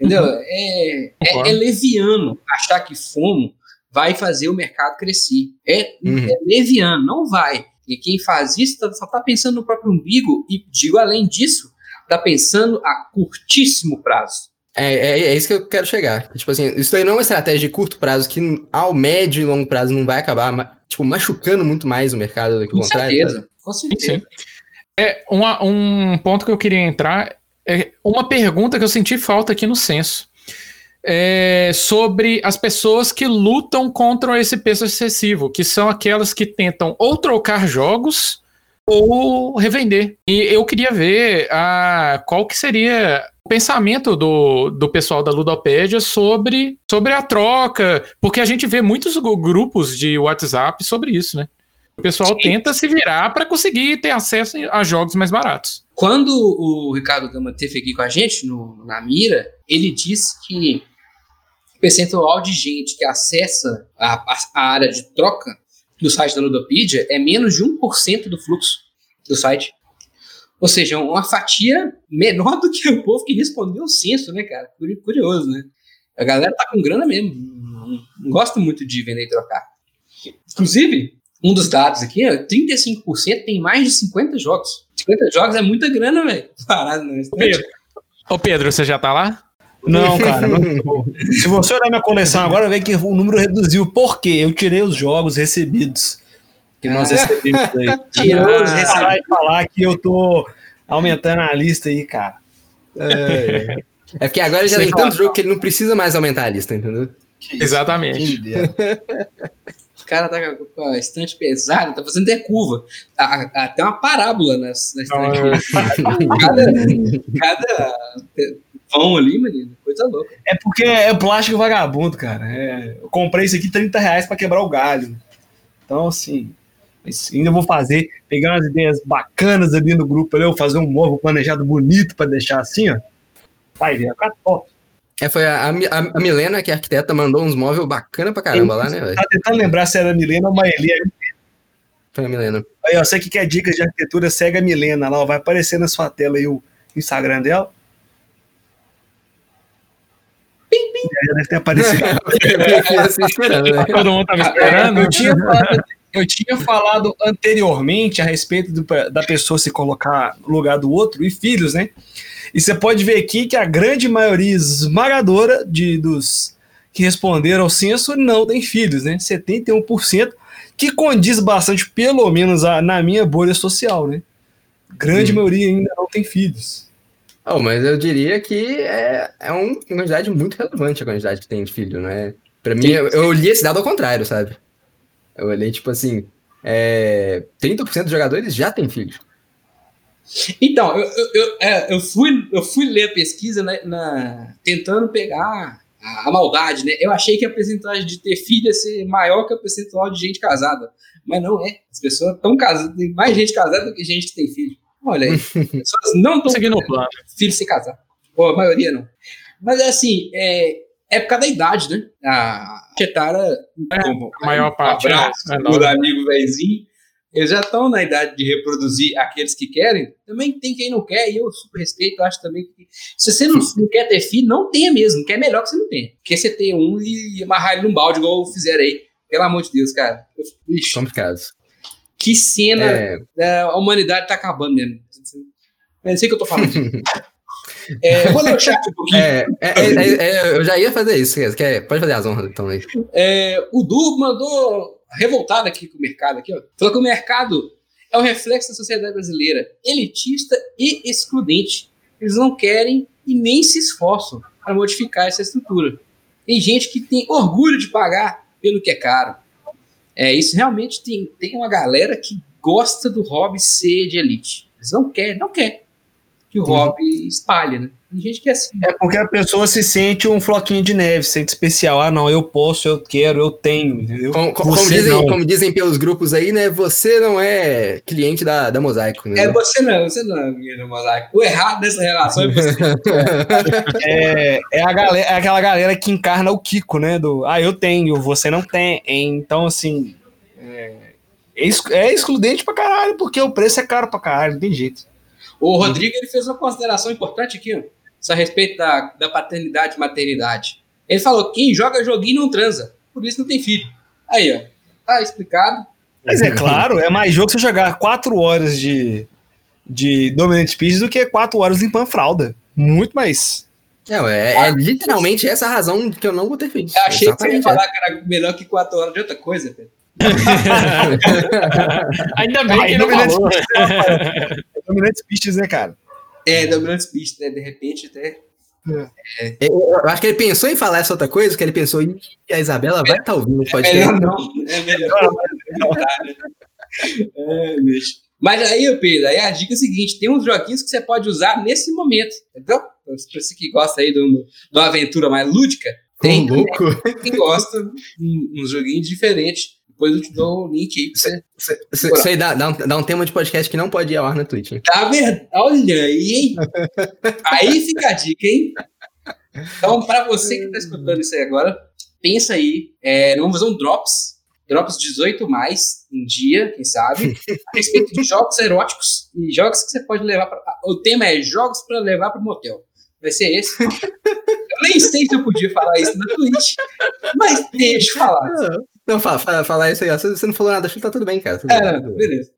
Entendeu? É, é, Concordo. é leviano achar que FOMO vai fazer o mercado crescer. É, Uhum. é leviano, não vai. E quem faz isso tá- só está pensando no próprio umbigo e, digo além disso, está pensando a curtíssimo prazo. É, é, é isso que eu quero chegar. Tipo assim, isso aí não é uma estratégia de curto prazo que ao médio e longo prazo não vai acabar, tipo, machucando muito mais o mercado do que o Com contrário. certeza. Com certeza. sim. É, uma- um ponto que eu queria entrar é uma pergunta que eu senti falta aqui no censo. É sobre as pessoas que lutam contra esse peso excessivo, que são aquelas que tentam ou trocar jogos ou revender. E eu queria ver a, qual que seria o pensamento do, do pessoal da Ludopédia sobre, sobre a troca, porque a gente vê muitos grupos de WhatsApp sobre isso, né? O pessoal Sim. tenta se virar para conseguir ter acesso a jogos mais baratos. Quando o Ricardo Gama esteve aqui com a gente no, na Mira, ele disse que o percentual de gente que acessa a, a- a área de troca do site da Ludopedia é menos de 1% do fluxo do site. Ou seja, uma fatia menor do que o povo que respondeu o censo, né, cara? Curi- Curioso, né? A galera tá com grana mesmo. Não, não gosta muito de vender e trocar. Inclusive, um dos dados aqui, ó, 35% tem mais de 50 jogos. 50 jogos é muita grana, velho. Parado no estante. Ô Pedro, você já tá lá? Não, (laughs) cara, não tô. Se você olhar minha coleção agora, vê que o número reduziu. Por quê? Eu tirei os jogos recebidos. Que nós Ah. recebemos aí. (laughs) Tirou os Parar recebidos. de falar que eu tô aumentando a lista aí, cara. É, é porque agora já Sem tem tanto jogo que ele não precisa mais aumentar a lista, entendeu? Exatamente. Quem dera. O cara tá com a estante pesada, tá fazendo até curva. Tem uma parábola na, na estante. cada, cada vão ali, menino, coisa louca. É porque é plástico vagabundo, cara. É, eu comprei isso aqui 30 reais pra quebrar o galho. Então, assim, mas ainda vou fazer, pegar umas ideias bacanas ali no grupo, ali, eu vou fazer um móvel planejado bonito pra deixar assim, ó. Vai ver, ficar top. É, foi a, a, a- a Milena, que é arquiteta, mandou uns móveis bacana pra caramba lá, né, velho? Tá tentando lembrar se era a Milena ou a Maeli. Foi a Milena. Aí, ó, você que quer dicas de arquitetura, segue a Milena lá, ó, vai aparecer na sua tela aí o Instagram dela. Já deve ter aparecido. Esperando, (laughs) né? Todo mundo tava esperando. Eu tinha, falado, eu tinha falado anteriormente a respeito do- da pessoa se colocar no lugar do outro e filhos, né? E você pode ver aqui que a grande maioria esmagadora de, dos que responderam ao censo não tem filhos, né? 71%, que condiz bastante, pelo menos a- na minha bolha social, né? Grande Hum. maioria ainda não tem filhos. Oh, mas eu diria que é, é um- uma quantidade muito relevante a quantidade que tem de filho, não é? Pra mim, eu, eu li esse dado ao contrário, sabe? Eu olhei, tipo assim, é, 30% dos jogadores já tem filho. Então, eu, eu, eu, é, eu fui, eu fui ler a pesquisa né, na- tentando pegar a, a maldade, né? Eu achei que a percentagem de ter filho ia ser maior que a percentual de gente casada. Mas não é. As pessoas estão casadas, tem mais gente casada do que gente que tem filho. Olha aí. As (laughs) pessoas não estão Seguindo o plano. filho se casar. Ou a maioria não. Mas assim, é, é por causa da idade, né? A Chetara, como a maior parte um abraço, é- é o nova. amigo velhinho, eles já estão na idade de reproduzir aqueles que querem. Também tem quem não quer, e eu super respeito, acho também que se você não, não quer ter filho, não tenha mesmo, que é melhor que você não tenha. Porque você ter um e amarrar ele num balde, igual fizeram aí. Pelo amor de Deus, cara. Ixi, Complicado. Que cena É, é, a humanidade tá acabando mesmo. É isso aí que eu tô falando. (laughs) É, eu vou ler o chat um pouquinho. é, é, é, é, eu já ia fazer isso. Quer, pode fazer as honras, então. Aí. É, o Du mandou revoltado aqui com o mercado. Aqui, ó. Falou que o mercado é o reflexo da sociedade brasileira, elitista e excludente. Eles não querem e nem se esforçam para modificar essa estrutura. Tem gente que tem orgulho de pagar pelo que é caro. É, isso realmente tem, tem uma galera que gosta do hobby ser de elite. Eles não querem, não quer que o hobby espalhe, né? Tem gente que é assim. É porque a pessoa se sente um floquinho de neve, se sente especial. Ah, não, eu posso, eu quero, eu tenho, entendeu? Como, como Você dizem, não. como dizem pelos grupos aí, né? Você não é cliente da, da Mosaico, né? É você não, você não, menino mosaico. O errado dessa relação é você. (laughs) É, é, a galera, é aquela galera que encarna o Kiko, né? Do, ah, eu tenho, você não tem. Então, assim, é, é é excludente pra caralho, porque o preço é caro pra caralho, não tem jeito. O Rodrigo ele fez uma consideração importante aqui, a respeito da, da paternidade e maternidade. Ele falou: quem joga joguinho não transa. por isso não tem filho. Aí, ó. Tá explicado. Mas é claro, é mais jogo você jogar 4 horas de, de Dominant Speed do que 4 horas limpando fralda. Muito mais. Não, é, é literalmente essa a razão que eu não vou ter feito. Eu achei que você ia Exatamente falar que era melhor que 4 horas de outra coisa, velho. (laughs) Ainda bem Aí, que não Dominant falou. Speed é Dominant Speed, né, cara? É, Dominant Speed, né? De repente até. Eu, eu acho que ele pensou em falar essa outra coisa, que ele pensou, "Ih, a Isabela vai estar ouvindo o É podcast. melhor não. É melhor. é, bicho. Mas aí, Pedro, aí a dica é a seguinte: tem uns joguinhos que você pode usar nesse momento, entendeu? Pra você que gosta aí de, um- uma aventura mais lúdica, tem Ô, louco. quem gosta um, um joguinho diferente. Depois eu te dou o link aí pra você. Isso aí dá, dá, um, dá um tema de podcast que não pode ir ao ar na Twitch. hein? Tá verdade. Olha aí, hein? (laughs) Aí fica a dica, hein? Então, pra você que tá escutando isso aí agora, pensa aí. É, vamos fazer um Drops. Drops 18 mais um dia, quem sabe, a respeito de jogos eróticos e jogos que você pode levar para. O tema é jogos para levar para o motel. Vai ser esse. Eu nem sei se eu podia falar isso na Twitch, mas deixa eu falar. Não, fala, fala, fala isso aí. ó. Você não falou nada, acho que tá tudo bem, cara. Tudo É, bem, beleza.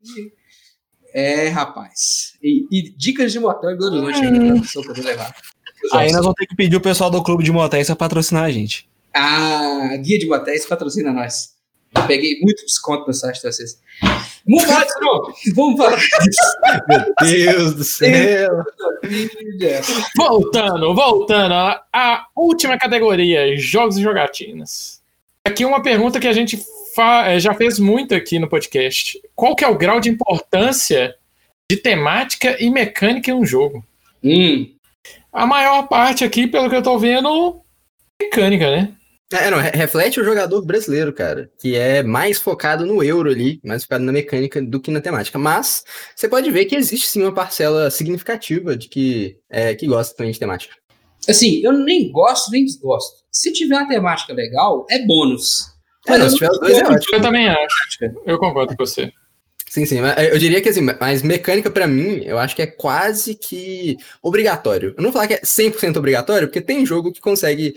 É, rapaz. E, e dicas de motel e Belo Horizonte ainda pra pessoa poder levar. Aí nós vamos ter que pedir o pessoal do clube de motéis pra patrocinar a gente. Ah, Guia de Motéis patrocina nós. Eu peguei muito desconto no site de vocês. Vamos falar disso, não. (laughs) Vamos falar disso. Deus do céu. Voltando, voltando. A, a última categoria, jogos e jogatinas. Aqui uma pergunta que a gente eh, já fez muito aqui no podcast. Qual que é o grau de importância de temática e mecânica em um jogo? Hum, A maior parte aqui, pelo que eu tô vendo, mecânica, né? É, não, re- reflete o jogador brasileiro, cara, que é mais focado no euro ali, mais focado na mecânica do que na temática. Mas você pode ver que existe sim uma parcela significativa de que, é, que gosta também de temática. Assim, eu nem gosto nem desgosto. Se tiver uma temática legal, é bônus. É, não, se tiver os dois é ótimo. Eu também acho. Eu concordo com você. Sim, sim. mas Eu diria que assim, mas mecânica pra mim, eu acho que é quase que obrigatório. Eu não vou falar que é 100% obrigatório, porque tem jogo que consegue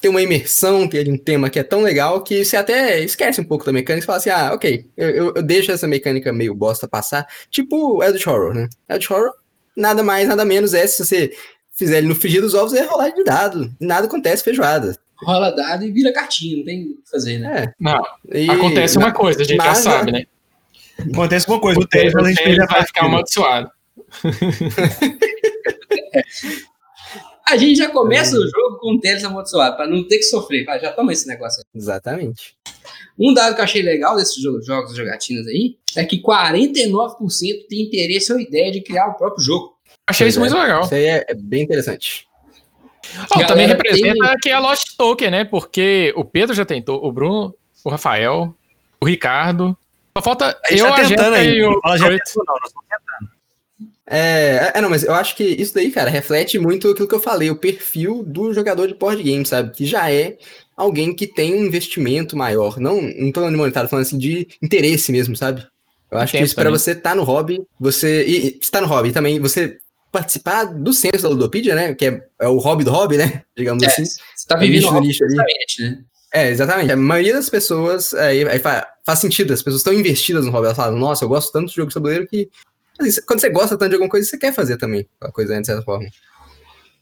ter uma imersão, ter um tema que é tão legal que você até esquece um pouco da mecânica e fala assim, ah, ok, eu, eu- eu deixo essa mecânica meio bosta passar. Tipo Eldritch Horror, né? Eldritch Horror, nada mais, nada menos é se você fizer ele no frigir dos ovos, é rolar de dado. Nada acontece feijoada. Rola dado e vira cartinha, não tem o que fazer, né? Não, E- acontece uma coisa, a gente já mas- sabe, né? Acontece uma coisa, o O Tails Tails a gente perde a vai ficar amaldiçoado. (laughs) A gente já começa o jogo com o Teles amaldiçoado, pra não ter que sofrer. Vai, já toma esse negócio aí. Exatamente. Um dado que eu achei legal desses jo- jogos e jogatinas aí é que 49% tem interesse ou ideia de criar o próprio jogo. Achei isso Pois muito legal. Isso aí é, é bem interessante. Também Galera, representa que é a Lost Token, né? Porque o Pedro já tentou, o Bruno, o Rafael, o Ricardo. Só falta A eu, tá a tentando Jéssica aí. e o Fala já tentou, não, nós estamos tentando. É, é, não, mas eu acho que isso daí, cara, reflete muito aquilo que eu falei, o perfil do jogador de board game, sabe? Que já é alguém que tem um investimento maior. Não, não tô falando de monetário, tô falando assim de interesse mesmo, sabe? Eu acho que Tempo isso pra também. você tá no hobby, você. E, e está no hobby também, você participar do censo da Ludopedia, né? Que é, é o hobby do hobby, né? Digamos É, assim. Você tá É vivendo do nicho ali. né? É, exatamente. A maioria das pessoas, aí, aí fa- faz sentido, as pessoas estão investidas no hobby. Elas falam, nossa, eu gosto tanto de jogo de tabuleiro que. assim, quando você gosta tanto de alguma coisa, você quer fazer também a coisa, né, de certa forma.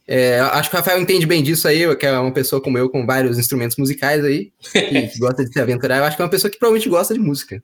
É, acho que o Rafael entende bem disso aí, que é uma pessoa como eu, com vários instrumentos musicais aí, que, que gosta de se aventurar. Eu acho que é uma pessoa que provavelmente gosta de música.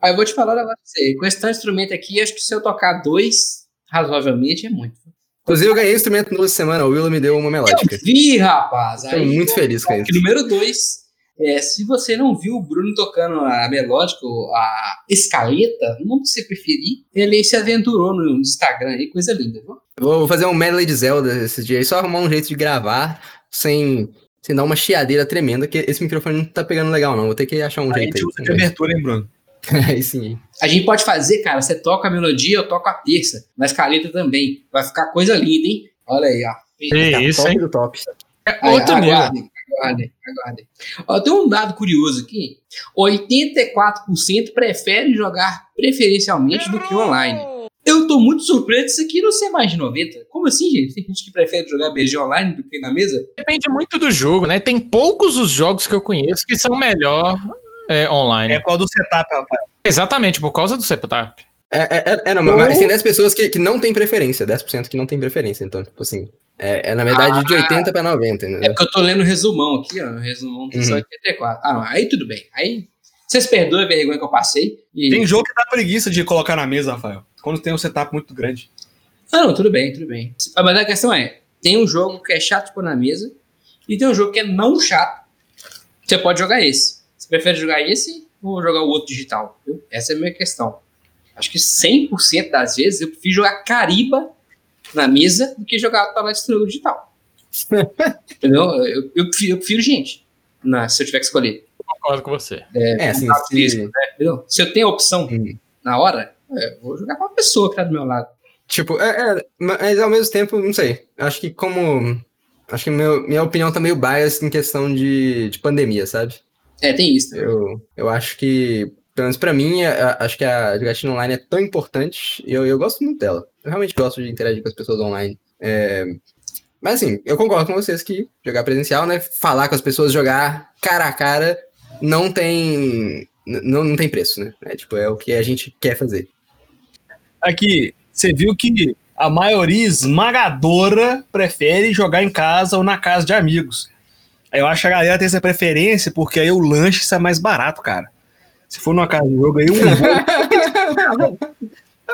Aí eu vou te falar pra você. Com esse instrumento aqui, acho que se eu tocar dois, razoavelmente, é muito. Inclusive, eu ganhei um instrumento novo essa semana, o Willow me deu uma melódica. Vi, rapaz! Tô Aí, muito feliz com isso. número dois, é, se você não viu o Bruno tocando a melódica, a escaleta, não que você preferir, ele se aventurou no Instagram aí, coisa linda, viu? Eu Vou fazer um medley de Zelda esses dias, só arrumar um jeito de gravar sem, sem dar uma chiadeira tremenda, que esse microfone não tá pegando legal, não. Vou ter que achar um A jeito gente usa de aí. abertura, hein, Bruno? (laughs) Aí sim. A gente pode fazer, cara, você toca a melodia, eu toco a terça, na escaleta também. Vai ficar coisa linda, hein? Olha aí, ó. É isso, top hein? do top. Aí, Outro nível. aguardem, aguardem, aguardem. Ó, tem um dado curioso aqui. 84% prefere jogar preferencialmente do que online. Eu tô muito surpreso disso aqui não ser mais de 90. Como assim, gente? Tem gente que prefere jogar BG online do que na mesa? Depende muito do jogo, né? Tem poucos os jogos que eu conheço que são melhor é, online. É qual do setup, Rafael? Exatamente, por causa do setup. É, é, é, é, não, mas tem 10 pessoas que, que não tem preferência, 10% que não tem preferência, então, tipo assim, é, é na verdade de 80 para 90, É né? porque eu tô lendo o resumão aqui, ó. O resumão tem só Uhum. 84. Ah, não. Aí tudo bem. Aí vocês perdoem a vergonha que eu passei. E... Tem jogo que dá preguiça de colocar na mesa, Rafael. Quando tem um setup muito grande. Ah, não, tudo bem, tudo bem. Ah, Mas a questão é: tem um jogo que é chato de pôr na mesa e tem um jogo que é não chato. Você pode jogar esse. Você prefere jogar esse ou jogar o outro digital? viu? Essa é a minha questão. Acho que 100% das vezes eu prefiro jogar Cariba na mesa do que jogar Twilight Struggle digital. (laughs) Entendeu? Eu, eu, prefiro, eu prefiro gente. na- se eu tiver que escolher. Concordo com você. É, assim, contato se- físico, né? Entendeu? Se eu tenho a opção Uhum. na hora, é, eu vou jogar com uma pessoa que tá do meu lado. Tipo, é, é, mas ao mesmo tempo, não sei. Acho que como. Acho que meu, minha opinião tá meio biased em questão de, de pandemia, sabe? É, tem isso. também. Eu, eu acho que, pelo menos pra mim, a- a- acho que a jogatina online é tão importante e eu, eu gosto muito dela. Eu realmente gosto de interagir com as pessoas online. É, mas assim, eu concordo com vocês que jogar presencial, né? Falar com as pessoas, jogar cara a cara, não tem. Não, não tem preço, né? É, tipo, é o que a gente quer fazer. Aqui, você viu que a maioria esmagadora prefere jogar em casa ou na casa de amigos. Eu acho que a galera tem essa preferência porque aí o lanche sai mais barato, cara. Se for numa casa de jogo aí, um (laughs)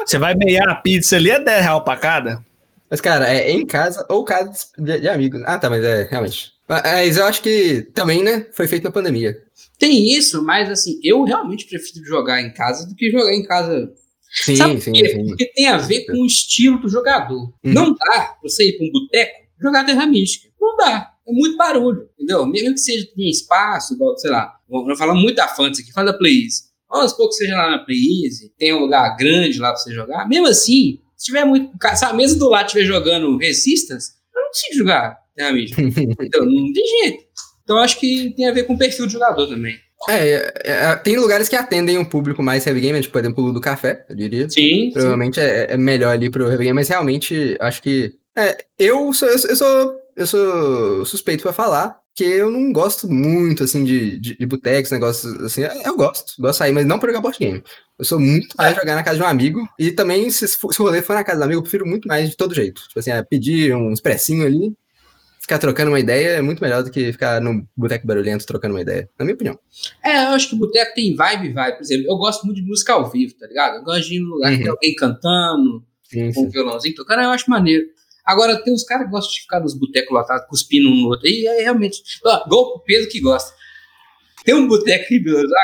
Você vai meiar a pizza ali, é 10 reais pra cada. Mas, cara, é em casa ou casa de, de amigos. Ah, tá, mas é, realmente. Mas eu acho que também, né? Foi feito na pandemia. Tem isso, mas assim, eu realmente prefiro jogar em casa do que jogar em casa. Sim, Sabe por sim, quê? sim. Porque tem a ver com o estilo do jogador. Uhum. Não dá pra você ir pra um boteco jogar Terra Mística. Não dá. É muito barulho, entendeu? Mesmo que seja em espaço, sei lá, vamos falar muito da Fantasy aqui, fala da Plays. Vamos supor que seja lá na Plays, tem um lugar grande lá pra você jogar. Mesmo assim, se tiver muito. Se a mesa do lado estiver jogando Resistance, eu não consigo jogar Terra (laughs) entendeu? Não tem jeito. Então acho que tem a ver com o perfil do jogador também. É, é, é, tem lugares que atendem um público mais heavy gamer, tipo, por exemplo, o do café, eu diria. Sim. sim. Provavelmente é, é melhor ali pro heavy gamer, mas realmente acho que. É, eu sou, eu sou, eu sou, eu sou suspeito pra falar que eu não gosto muito, assim, de, de, de botecos, negócios assim. Eu gosto, gosto de sair, mas não pra jogar board game. Eu sou muito mais de jogar na casa de um amigo. E também, se, se o rolê for na casa do amigo, eu prefiro muito mais de todo jeito. Tipo assim, é, pedir um expressinho ali, ficar trocando uma ideia é muito melhor do que ficar no boteco barulhento trocando uma ideia. Na minha opinião. É, eu acho que o boteco tem vibe e vibe. Por exemplo, eu gosto muito de música ao vivo, tá ligado? Eu gosto de ir num lugar que Uhum. tem alguém cantando, Sim, com um violãozinho tocando, eu acho maneiro. Agora, tem uns caras que gostam de ficar nos botecos lotados, cuspindo um no outro. E é realmente. Ó, igual o Pedro que gosta. Tem um boteco aqui em Belo Horizonte.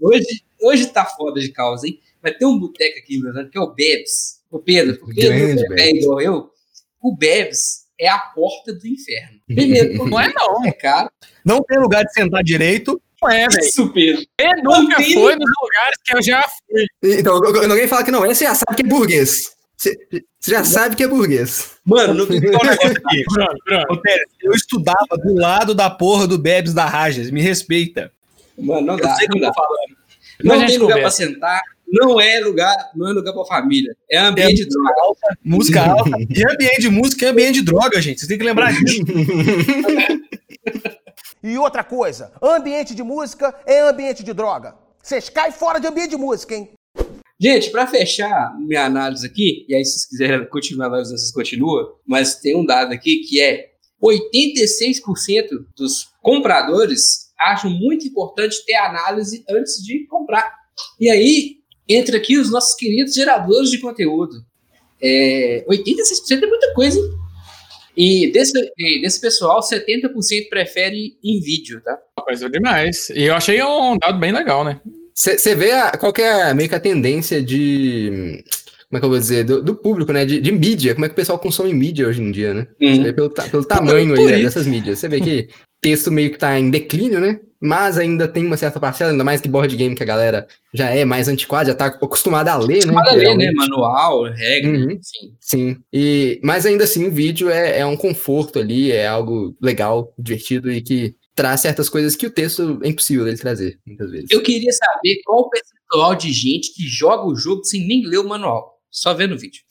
Hoje, hoje tá foda de causa, hein? Mas tem um boteco aqui em Belo Horizonte que é o Bebs. O Pedro, porque Grande ele é igual eu. O Bebs é a porta do inferno. Primeiro, (laughs) Não é não. é caro. Não tem lugar de sentar direito. Não é, velho. Isso, Pedro. Ele nunca foi nos lugares que eu já fui. Então, quando alguém fala que não é, você já sabe que é burguês. Você você já sabe que é burguês. Mano, não Tem um negócio aqui. (laughs) Ô, Teres, eu estudava do lado da porra do Bebes da Rajas. Me respeita. Mano, não Eu dá. sei que Não, eu dá. tô falando. não tem lugar pra sentar. Não é lugar, não é lugar pra família. É ambiente de droga. Música alta. E ambiente de música é ambiente de droga, gente. Vocês têm que lembrar disso. (laughs) E outra coisa, ambiente de música é ambiente de droga. Vocês caem fora de ambiente de música, hein? Gente, pra fechar minha análise aqui, e aí se vocês quiserem continuar a análise, vocês continuam, mas tem um dado aqui que é 86% dos compradores acham muito importante ter análise antes de comprar. E aí entra aqui os nossos queridos geradores de conteúdo. É, 86% é muita coisa, hein? E desse, desse pessoal, 70% prefere em vídeo, tá? Coisa demais. E eu achei um dado bem legal, né? Você vê a, qual que é meio que a tendência de. Como é que eu vou dizer? Do, do público, né? De, de mídia. Como é que o pessoal consome mídia hoje em dia, né? Você vê pelo, pelo tamanho aí né, dessas mídias. Você vê que texto meio que tá em declínio, né? Mas ainda tem uma certa parcela, ainda mais que board game, que a galera já é mais antiquada, já tá acostumada a ler, né? Nada a ver, né? Manual, regra, Uhum. enfim. Sim. E, mas ainda assim, o vídeo é, é um conforto ali, é algo legal, divertido e que traz certas coisas que o texto é impossível dele trazer, muitas vezes. Eu queria saber qual o percentual de gente que joga o jogo sem nem ler o manual. só vendo o vídeo.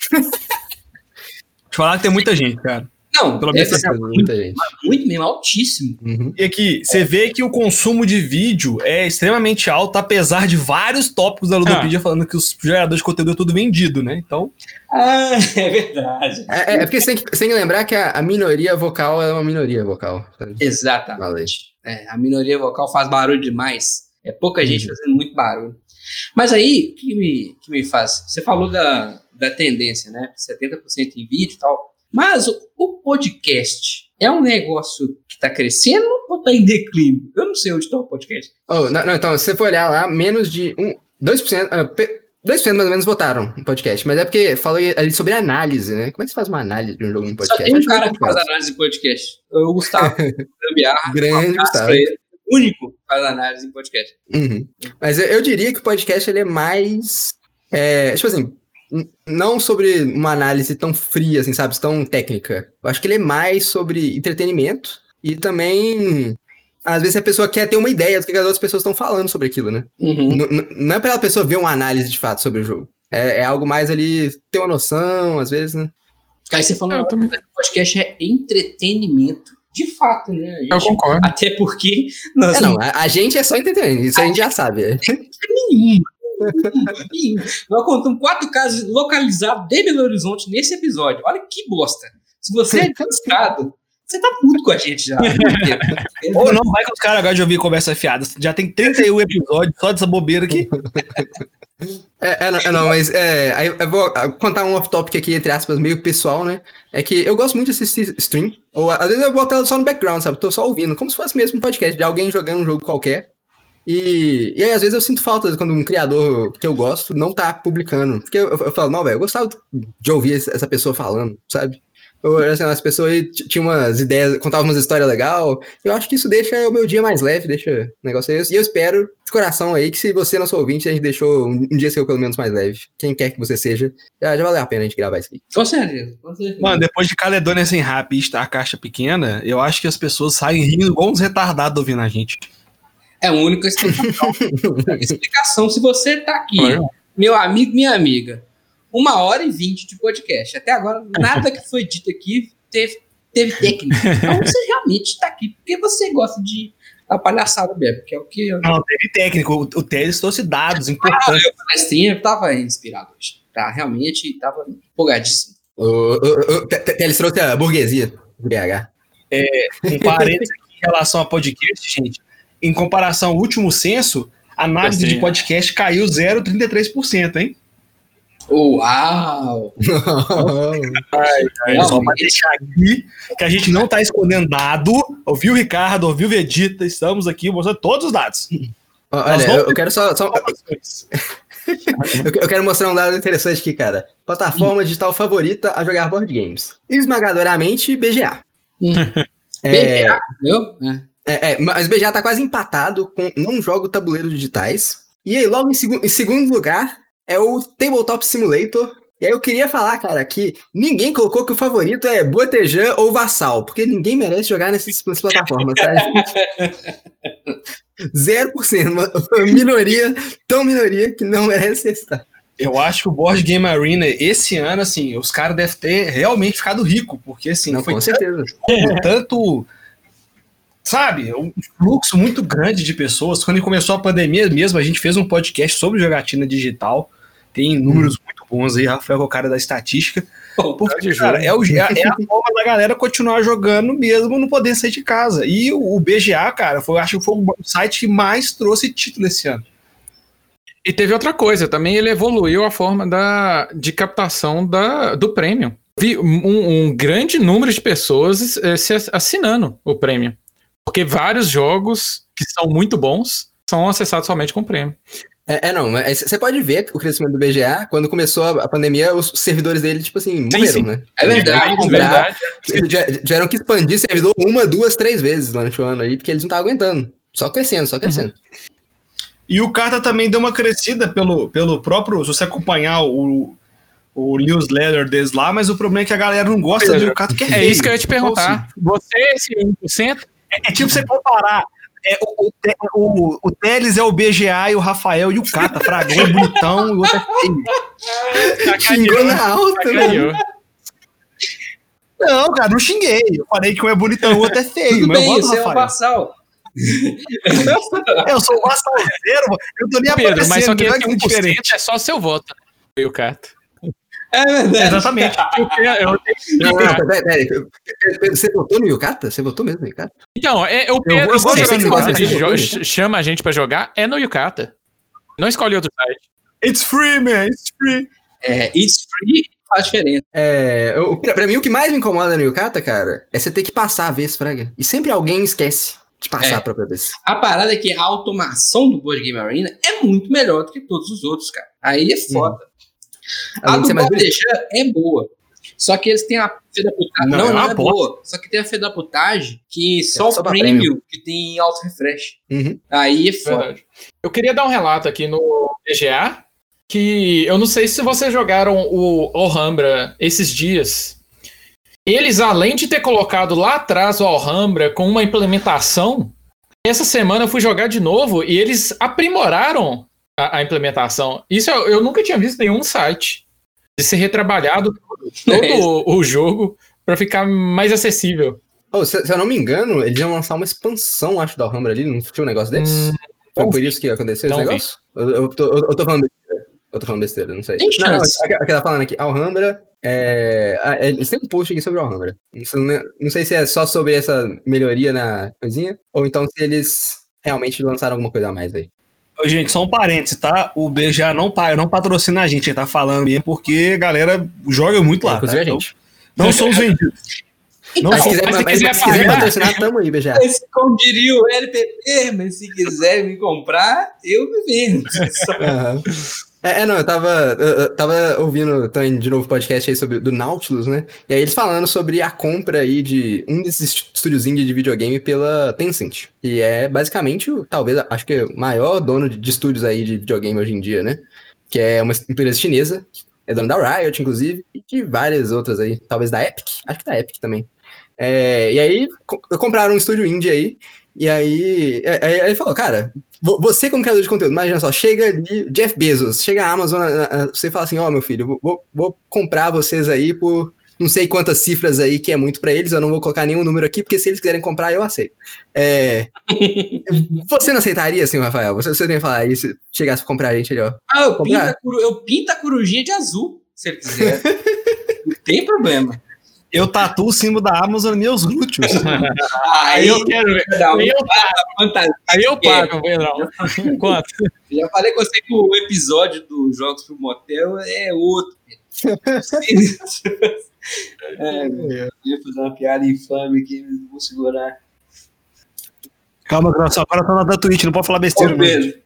Te falar que tem muita gente, cara. Não, Pelo é, menos é Muita gente. muito mesmo, altíssimo. Uhum. E aqui, você vê que o consumo de vídeo é extremamente alto, apesar de vários tópicos da Ludopedia falando que os geradores de conteúdo é tudo vendido, né? Então, Ah, (laughs) é verdade. É, é porque você tem, que, você tem que lembrar que a, a minoria vocal é uma minoria vocal. sabe? Exatamente. É, a minoria vocal faz barulho demais. É pouca gente Uhum. fazendo muito barulho. Mas aí, o que me, que me faz? Você falou da, da tendência, né? 70% em vídeo e tal. Mas o, o podcast é um negócio que está crescendo ou está em declínio? Eu não sei onde está o podcast. Oh, não, não, então, se você for olhar lá, menos de um, 2%, ah, pe- 2% mais ou menos votaram no podcast, mas é porque falou ali sobre análise, né? Como é que você faz uma análise de um jogo no Só podcast? tem um Acho cara muito que faz análise em podcast. O Gustavo (laughs) Gambiarra. Grande Gustavo. único que faz análise em podcast. Uhum. Mas eu, eu diria que o podcast ele é mais. É, tipo assim, não sobre uma análise tão fria, assim, sabe? Tão técnica. Eu acho que ele é mais sobre entretenimento e também. Às vezes a pessoa quer ter uma ideia do que as outras pessoas estão falando sobre aquilo, né? Uhum. Não é pra a pessoa ver uma análise de fato sobre o jogo. É, é algo mais ali, ter uma noção, às vezes, né? Aí você falou também. o podcast é entretenimento. De fato, né? A gente- Eu concordo. Até porque nós É, não, a, a gente é só entretenimento, isso a gente já sabe. é. nenhuma. nenhuma. Nós contamos quatro casos localizados de Belo Horizonte nesse episódio. Olha que bosta. Se você é desesperado, você tá puto com a gente já. ou (laughs) não, vai que os caras agora de ouvir conversa fiada. Já tem 31 episódios só dessa bobeira aqui. (laughs) É, é, não, é, não, mas é, eu vou contar um off-topic aqui, entre aspas, meio pessoal, né? É que eu gosto muito de assistir stream, ou às vezes eu boto ela só no background, sabe? Tô só ouvindo, como se fosse mesmo um podcast de alguém jogando um jogo qualquer. E, e aí, às vezes, eu sinto falta quando um criador que eu gosto não tá publicando. Porque eu, eu falo, não, velho, eu gostava de ouvir essa pessoa falando, sabe? Assim, as pessoas tinham umas ideias, contavam umas histórias legais. Eu acho que isso deixa o meu dia mais leve, deixa o negócio aí. E eu espero de coração aí que se você, nosso ouvinte, a gente deixou um, um dia seu pelo menos mais leve. Quem quer que você seja, já, já valeu a pena a gente gravar isso aqui. Com certeza. Com certeza. Mano, depois de Caledônia sem rap e estar a caixa pequena, eu acho que as pessoas saem rindo igual uns retardados ouvindo a gente. É a única explicação. (laughs) explicação. Se você tá aqui, Olha. meu amigo, minha amiga, uma hora e vinte de podcast. Até agora, (laughs) nada que foi dito aqui teve, teve técnica. Então você realmente tá aqui porque você gosta de a palhaçada mesmo, que é o que eu Não, teve técnico. O, o Teles trouxe dados importantes. na stream tava inspirado hoje. Tá, realmente tava empolgadíssimo. O, o, o, Te- Te- Teles trouxe a burguesia do BH. Um parênteses aqui em relação a podcast, gente. Em comparação ao último censo, a análise Assim, de podcast caiu 0,33%, hein? Uau! É, só pra deixar aqui que a gente não tá escondendo dado. Ouviu o Ricardo, ouviu o Vegeta, estamos aqui mostrando todos os dados. Olha, vamos- eu, eu quero só. só- (laughs) eu, quero mostrar um dado interessante aqui, cara. Plataforma digital favorita a jogar board games. Esmagadoramente BGA. Hum. É, BGA, entendeu? É. é, é, mas BGA tá quase empatado com Não Jogo Tabuleiro Digitais. E aí, logo em, segu- em segundo lugar, é o Tabletop Simulator. E aí eu queria falar, cara, que ninguém colocou que o favorito é Botejan ou Vassal, porque ninguém merece jogar nessas, plataformas, tá? (laughs) 0%, uma uma minoria, tão minoria que não merece estar. Eu acho que o Board Game Arena, esse ano, assim, os caras devem ter realmente ficado rico, porque, assim, Não, foi com certeza. tanto, (laughs) tanto, sabe, um fluxo muito grande de pessoas. Quando começou a pandemia mesmo, a gente fez um podcast sobre jogatina digital. Tem números muito bons aí, Rafael, é o cara da estatística. Porque, cara, é, o- é a- é a (laughs) forma da galera continuar jogando mesmo não poder sair de casa. E o, o BGA, cara, foi, acho que foi o site que mais trouxe título esse ano. E teve outra coisa, também ele evoluiu a forma da, de captação da, do prêmio. Vi um, um grande número de pessoas eh, se ass- assinando o prêmio. Porque vários jogos que são muito bons são acessados somente com prêmio. É, é, não, mas você pode ver o crescimento do BGA, quando começou a, a pandemia, os servidores dele, tipo assim, morreram, sim. né? É verdade, é verdade. Eles tiveram que expandir servidor uma, duas, três vezes durante o ano aí, porque eles não estavam aguentando. Só crescendo, só crescendo. E o Carta também deu uma crescida pelo, pelo próprio. Se você acompanhar o, o newsletter deles lá, mas o problema é que a galera não gosta do Carta que é É isso que eu ia te perguntar. Você, esse 1%, assim, é tipo você comparar É, o, o, o, o Teles é o BGA e o Rafael e o Cata. Fraga, (laughs) um é bonitão e o outro é feio. Xingou na alta, mano. Sacaneou. Não, cara, não xinguei. Eu falei que um é bonitão e o outro é feio. Tudo mas eu bem, gosto do você é um Rafael. vassal. Eu sou o vassalzeiro, mano. eu tô nem Pedro, mas só aparecendo, que não é esse que é 1% diferente. é só seu voto. né? E o Cato. É verdade. Exatamente. Eu- eu- não, peraí, peraí. Pedro, Você votou no Yukata? Você votou mesmo no Yukata? Então, é, o eu Pedro, Yukata. jo- chama a gente pra jogar, é no Yukata. Não escolhe outro site. It's free, man. It's free. É, it's free faz diferença. É, eu- pra, pra mim, o que mais me incomoda no Yukata, cara, é você ter que passar a vez, Fraga. E sempre alguém esquece de passar É. a própria vez. A parada é que a automação do Board Game Arena é muito melhor do que todos os outros, cara. Aí é foda. A do bonito. Bodejan é boa. Só que eles têm a fé da putagem. Não, Não, é não, uma é boa. Só que tem a fé da putagem que só só o premium prêmio. que tem auto refresh. Uhum. Aí é foda. Verdade. Eu queria dar um relato aqui no BGA, que eu não sei se vocês jogaram o Alhambra esses dias. Eles, além de ter colocado lá atrás o Alhambra com uma implementação, essa semana eu fui jogar de novo e eles aprimoraram a, a implementação. Isso eu, eu nunca tinha visto nenhum site. De ser retrabalhado (laughs) todo o, o jogo para ficar mais acessível. Oh, se, se eu não me engano, eles iam lançar uma expansão, acho, da Alhambra ali, não tinha um negócio desse? Hum, Foi por vi. isso que aconteceu esse negócio? Eu, eu tô, eu- eu tô falando besteira. Eu tô falando besteira, não sei. Tem Não, não, chance. a, a que tá falando aqui, Alhambra, é, é, eles têm um post aqui sobre Alhambra. Isso não, é- não sei se é só sobre essa melhoria na coisinha, ou então se eles realmente lançaram alguma coisa a mais aí. Ô, Gente, só um parênteses, tá? O BGA não, pa- não patrocina a gente, ele tá falando mesmo, porque a galera joga muito lá. Inclusive tá? a gente. Então, não somos vendidos. Não Mas se quiser, mas se mas, quiser se quiser patrocinar, tamo aí, BGA. Mas, como diria o LPP, mas se quiser me comprar, eu me vendo. (laughs) Só- Aham. É, é, não, eu tava, eu, tava ouvindo também de novo podcast aí sobre do Nautilus, né? E aí eles falando sobre a compra aí de um desses estúdios de videogame pela Tencent. E é basicamente, talvez, acho que é o maior dono de, de estúdios aí de videogame hoje em dia, né? Que é uma empresa chinesa, é dono da Riot, inclusive, e de várias outras aí, talvez da Epic, acho que da Epic também. É, e aí co- compraram um estúdio indie aí, e aí, é- aí ele falou, cara, vo- você como criador de conteúdo, imagina só, chega ali, Jeff Bezos, chega a Amazon, você fala assim, ó, meu filho, vou- vou, comprar vocês aí por não sei quantas cifras aí, que é muito pra eles, eu não vou colocar nenhum número aqui, porque se eles quiserem comprar, eu aceito. É, (laughs) você não aceitaria, assim, Rafael? Você, você nem falar isso, chegasse pra comprar a gente ali, ó. Ah, eu pinto, Comprar? a eu pinto a corujinha de azul, se ele quiser. (laughs) Não tem problema. Eu tatuo o símbolo da Amazon nos meus glúteos. (laughs) Aí eu quero ver. um Aí eu fantasia. Aí eu pago, Pedrão. (laughs) Quanto? Já falei com você que o episódio dos Jogos pro Motel é outro. (laughs) é, eu ia fazer uma piada infame aqui, não vou segurar. Calma, Grosso, agora eu tô na Twitch, não pode falar besteira. Ô, não. Pedro,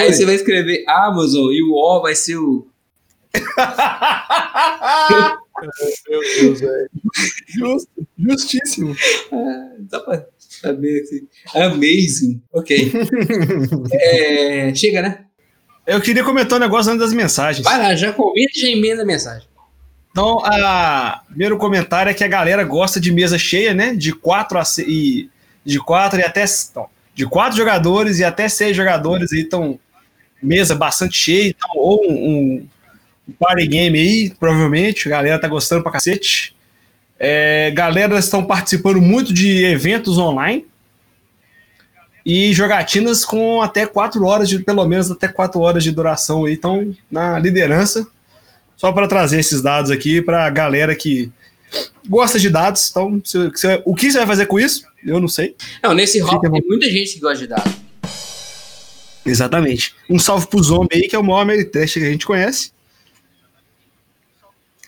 aí você vai escrever Amazon e o O vai ser o. Meu Deus, velho. Justo, justíssimo. Ah, dá pra saber assim. Amazing. Ok. É, chega, né? Eu queria comentar um negócio antes das mensagens. Vai lá, já comenta e já emenda a mensagem. Então, a primeiro comentário é que a galera gosta de mesa cheia, né? De quatro a se- e de quatro e até então, de quatro jogadores e até seis jogadores aí estão mesa bastante cheia, então, ou um, um party game aí, provavelmente, a galera tá gostando pra cacete. É, galera estão participando muito de eventos online e jogatinas com até quatro horas de pelo menos até quatro horas de duração aí, estão na liderança. Só para trazer esses dados aqui para a galera que gosta de dados. Então, se- se- o que você vai fazer com isso? Eu não sei. Não, nesse hop bom. tem muita gente que gosta de dados. Exatamente. Um salve pro Zombie aí, que é o maior Ameritrash que a gente conhece.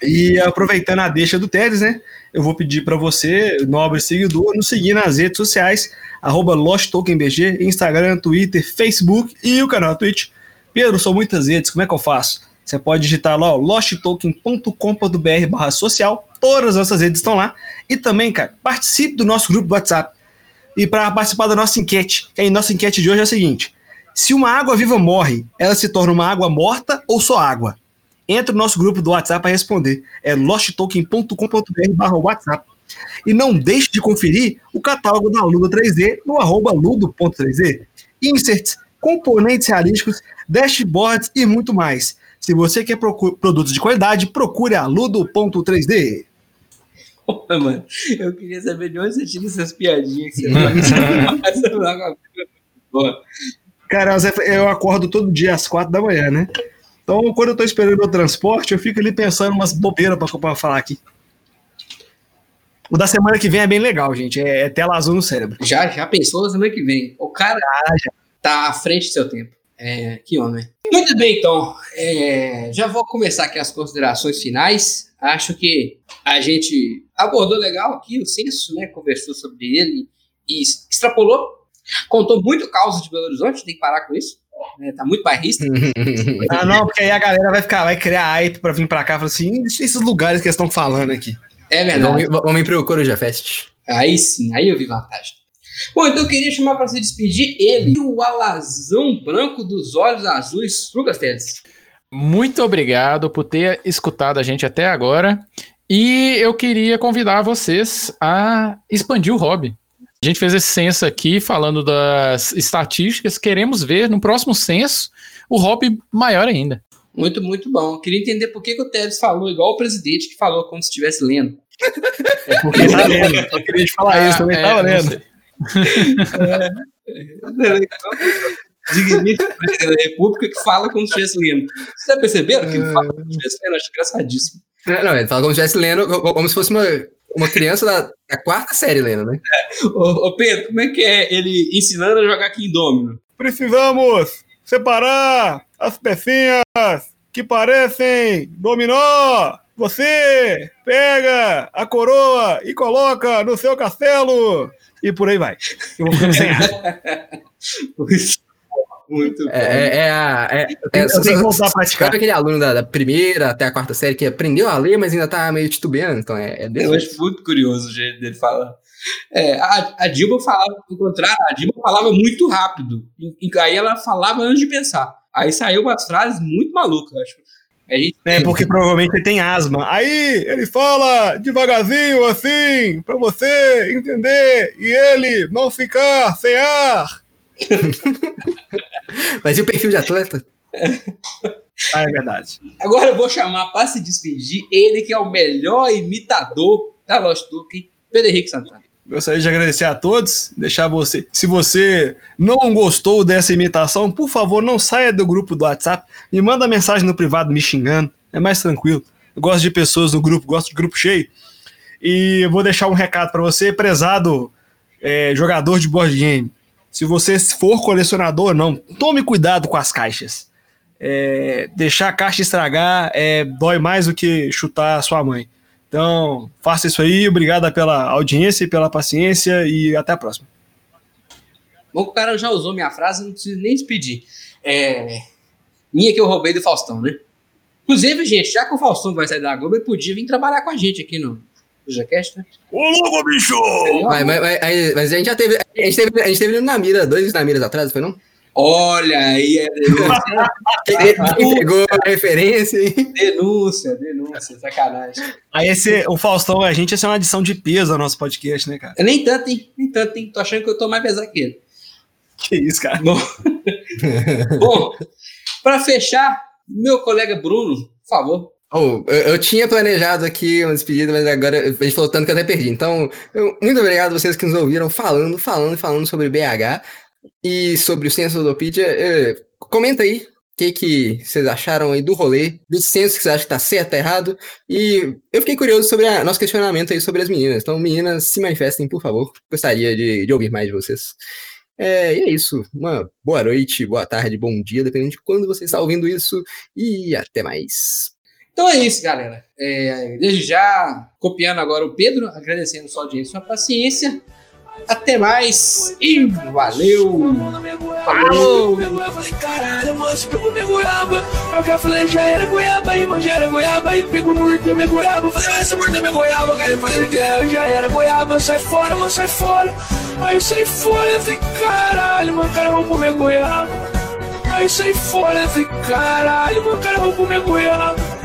E aproveitando a deixa do Teles, né? Eu vou pedir para você, nobre seguidor, nos seguir nas redes sociais, arroba LostTokenBG, Instagram, Twitter, Facebook e o canal Twitch. Pedro, são muitas redes, como é que eu faço? Você pode digitar lá, losttoken.com.br barra social, todas as nossas redes estão lá. E também, cara, participe do nosso grupo do WhatsApp. E para participar da nossa enquete, que a nossa enquete de hoje é a seguinte: se uma água viva morre, ela se torna uma água morta ou só água? Entra no nosso grupo do WhatsApp para responder. É losttoken.com.br barra WhatsApp. E não deixe de conferir o catálogo da Ludo 3D no arroba ludo.3D. Inserts, componentes realísticos, dashboards e muito mais. Se você quer produtos de qualidade, procure a ludo.3D. Porra, mano, eu queria saber de onde você tira essas piadinhas que você. (laughs) Cara, eu acordo todo dia às quatro da manhã, né? Então, quando eu tô esperando o transporte, eu fico ali pensando umas bobeiras pra falar aqui. O da semana que vem é bem legal, gente. É, é tela azul no cérebro. Já, já pensou na semana que vem? O cara ah, tá à frente do seu tempo. É, que homem. Muito bem, então. É, já vou começar aqui as considerações finais. Acho que a gente abordou legal aqui o censo, né? Conversou sobre ele e extrapolou. Contou muito causa de Belo Horizonte, tem que parar com isso. É, tá muito bairrista. (laughs) ah, não, porque aí a galera vai ficar, vai criar hype pra vir pra cá e falar assim: esses lugares que eles estão falando aqui. É verdade. Vamos ir pro Coruja Fest. Aí sim, aí eu vi vantagem. Bom, então eu queria chamar para se despedir ele, o alazão branco dos olhos azuis, Lucas Teles. Muito obrigado por ter escutado a gente até agora. E eu queria convidar vocês a expandir o hobby. A gente fez esse censo aqui falando das estatísticas. Queremos ver no próximo censo o hobby maior ainda. Muito, muito bom. Eu queria entender por que, que o Teles falou igual o presidente que falou como se estivesse lendo. É porque tá lendo. Eu queria te falar ah, isso, também é, tava lendo digníssimo presidente da República que fala como se estivesse lendo. Vocês já perceberam que ele fala como se estivesse lendo? Acho engraçadíssimo. Não, não, ele fala como se estivesse lendo, como se fosse uma, uma criança da, da quarta série lendo, né? Ô, ô, Pedro, como é que é ele ensinando a jogar aqui em Domino? Precisamos separar as pecinhas que parecem dominó. Você pega a coroa e coloca no seu castelo e por aí vai. Eu vou ficando sem (laughs) ar. Muito é, é, é, a, é, eu tenho, é, eu tenho que voltar a praticar. Sabe aquele aluno da, da, primeira até a quarta série que aprendeu a ler, mas ainda tá meio titubeando? Então é, é desse Eu acho muito curioso o jeito dele falar. É, a, a Dilma falava, ao contrário, a Dilma falava muito rápido. E, e, aí ela falava antes de pensar. Aí saiu umas frases muito malucas, acho. Gente... É, porque provavelmente ele tem asma. Aí ele fala devagarzinho assim, para você entender e ele não ficar sem ar. (laughs) Mas e o perfil de atleta? Ah, é verdade. Agora eu vou chamar para se despedir ele que é o melhor imitador da Lost Token, Pedro Henrique Santana. Gostaria de agradecer a todos, deixar você. Se você não gostou dessa imitação, por favor, não saia do grupo do WhatsApp. Me manda mensagem no privado me xingando. É mais tranquilo. Eu gosto de pessoas no grupo, gosto de grupo cheio. E eu vou deixar um recado para você, prezado é, jogador de board game. Se você for colecionador, não, tome cuidado com as caixas. É, deixar a caixa estragar é, dói mais do que chutar a sua mãe. Então, faça isso aí. Obrigado pela audiência e pela paciência e até a próxima. Bom, o cara já usou minha frase, não preciso nem despedir. É... Minha que eu roubei do Faustão, né? Inclusive, gente, já que o Faustão vai sair da Globo, ele podia vir trabalhar com a gente aqui no JaCast, né? Ô, louco, bicho! Mas, mas, mas, mas, a gente já teve. A gente teve, a gente teve na mira, dois na mira atrás, foi não? Olha aí, é denúncia. (laughs) Pegou a referência, hein? Denúncia, denúncia, sacanagem. Aí esse, o Faustão, a gente ia ser uma adição de peso ao nosso podcast, né, cara? Nem tanto, hein? Nem tanto, hein? Tô achando que eu tô mais pesado que ele. Que isso, cara. Bom, (laughs) Bom para fechar, meu colega Bruno, por favor. Oh, eu, eu, tinha planejado aqui uma despedida, mas agora a gente falou tanto que eu até perdi. Então, eu, muito obrigado a vocês que nos ouviram falando, falando, falando sobre BH. E sobre o censo Ludopedia, é, comenta aí o que, que vocês acharam aí do rolê, do censo que vocês acham que tá certo, tá errado. E eu fiquei curioso sobre o nosso questionamento aí sobre as meninas. Então, meninas, se manifestem, por favor. Gostaria de, de ouvir mais de vocês. É, e é isso. Uma boa noite, boa tarde, bom dia, dependendo de quando você está ouvindo isso. E até mais. Então é isso, galera. É, desde já, copiando agora o Pedro, agradecendo sua audiência e sua paciência. Até mais e valeu! Falou! Sai fora, eu falei, caralho, mano, cara, roubou minha goiaba.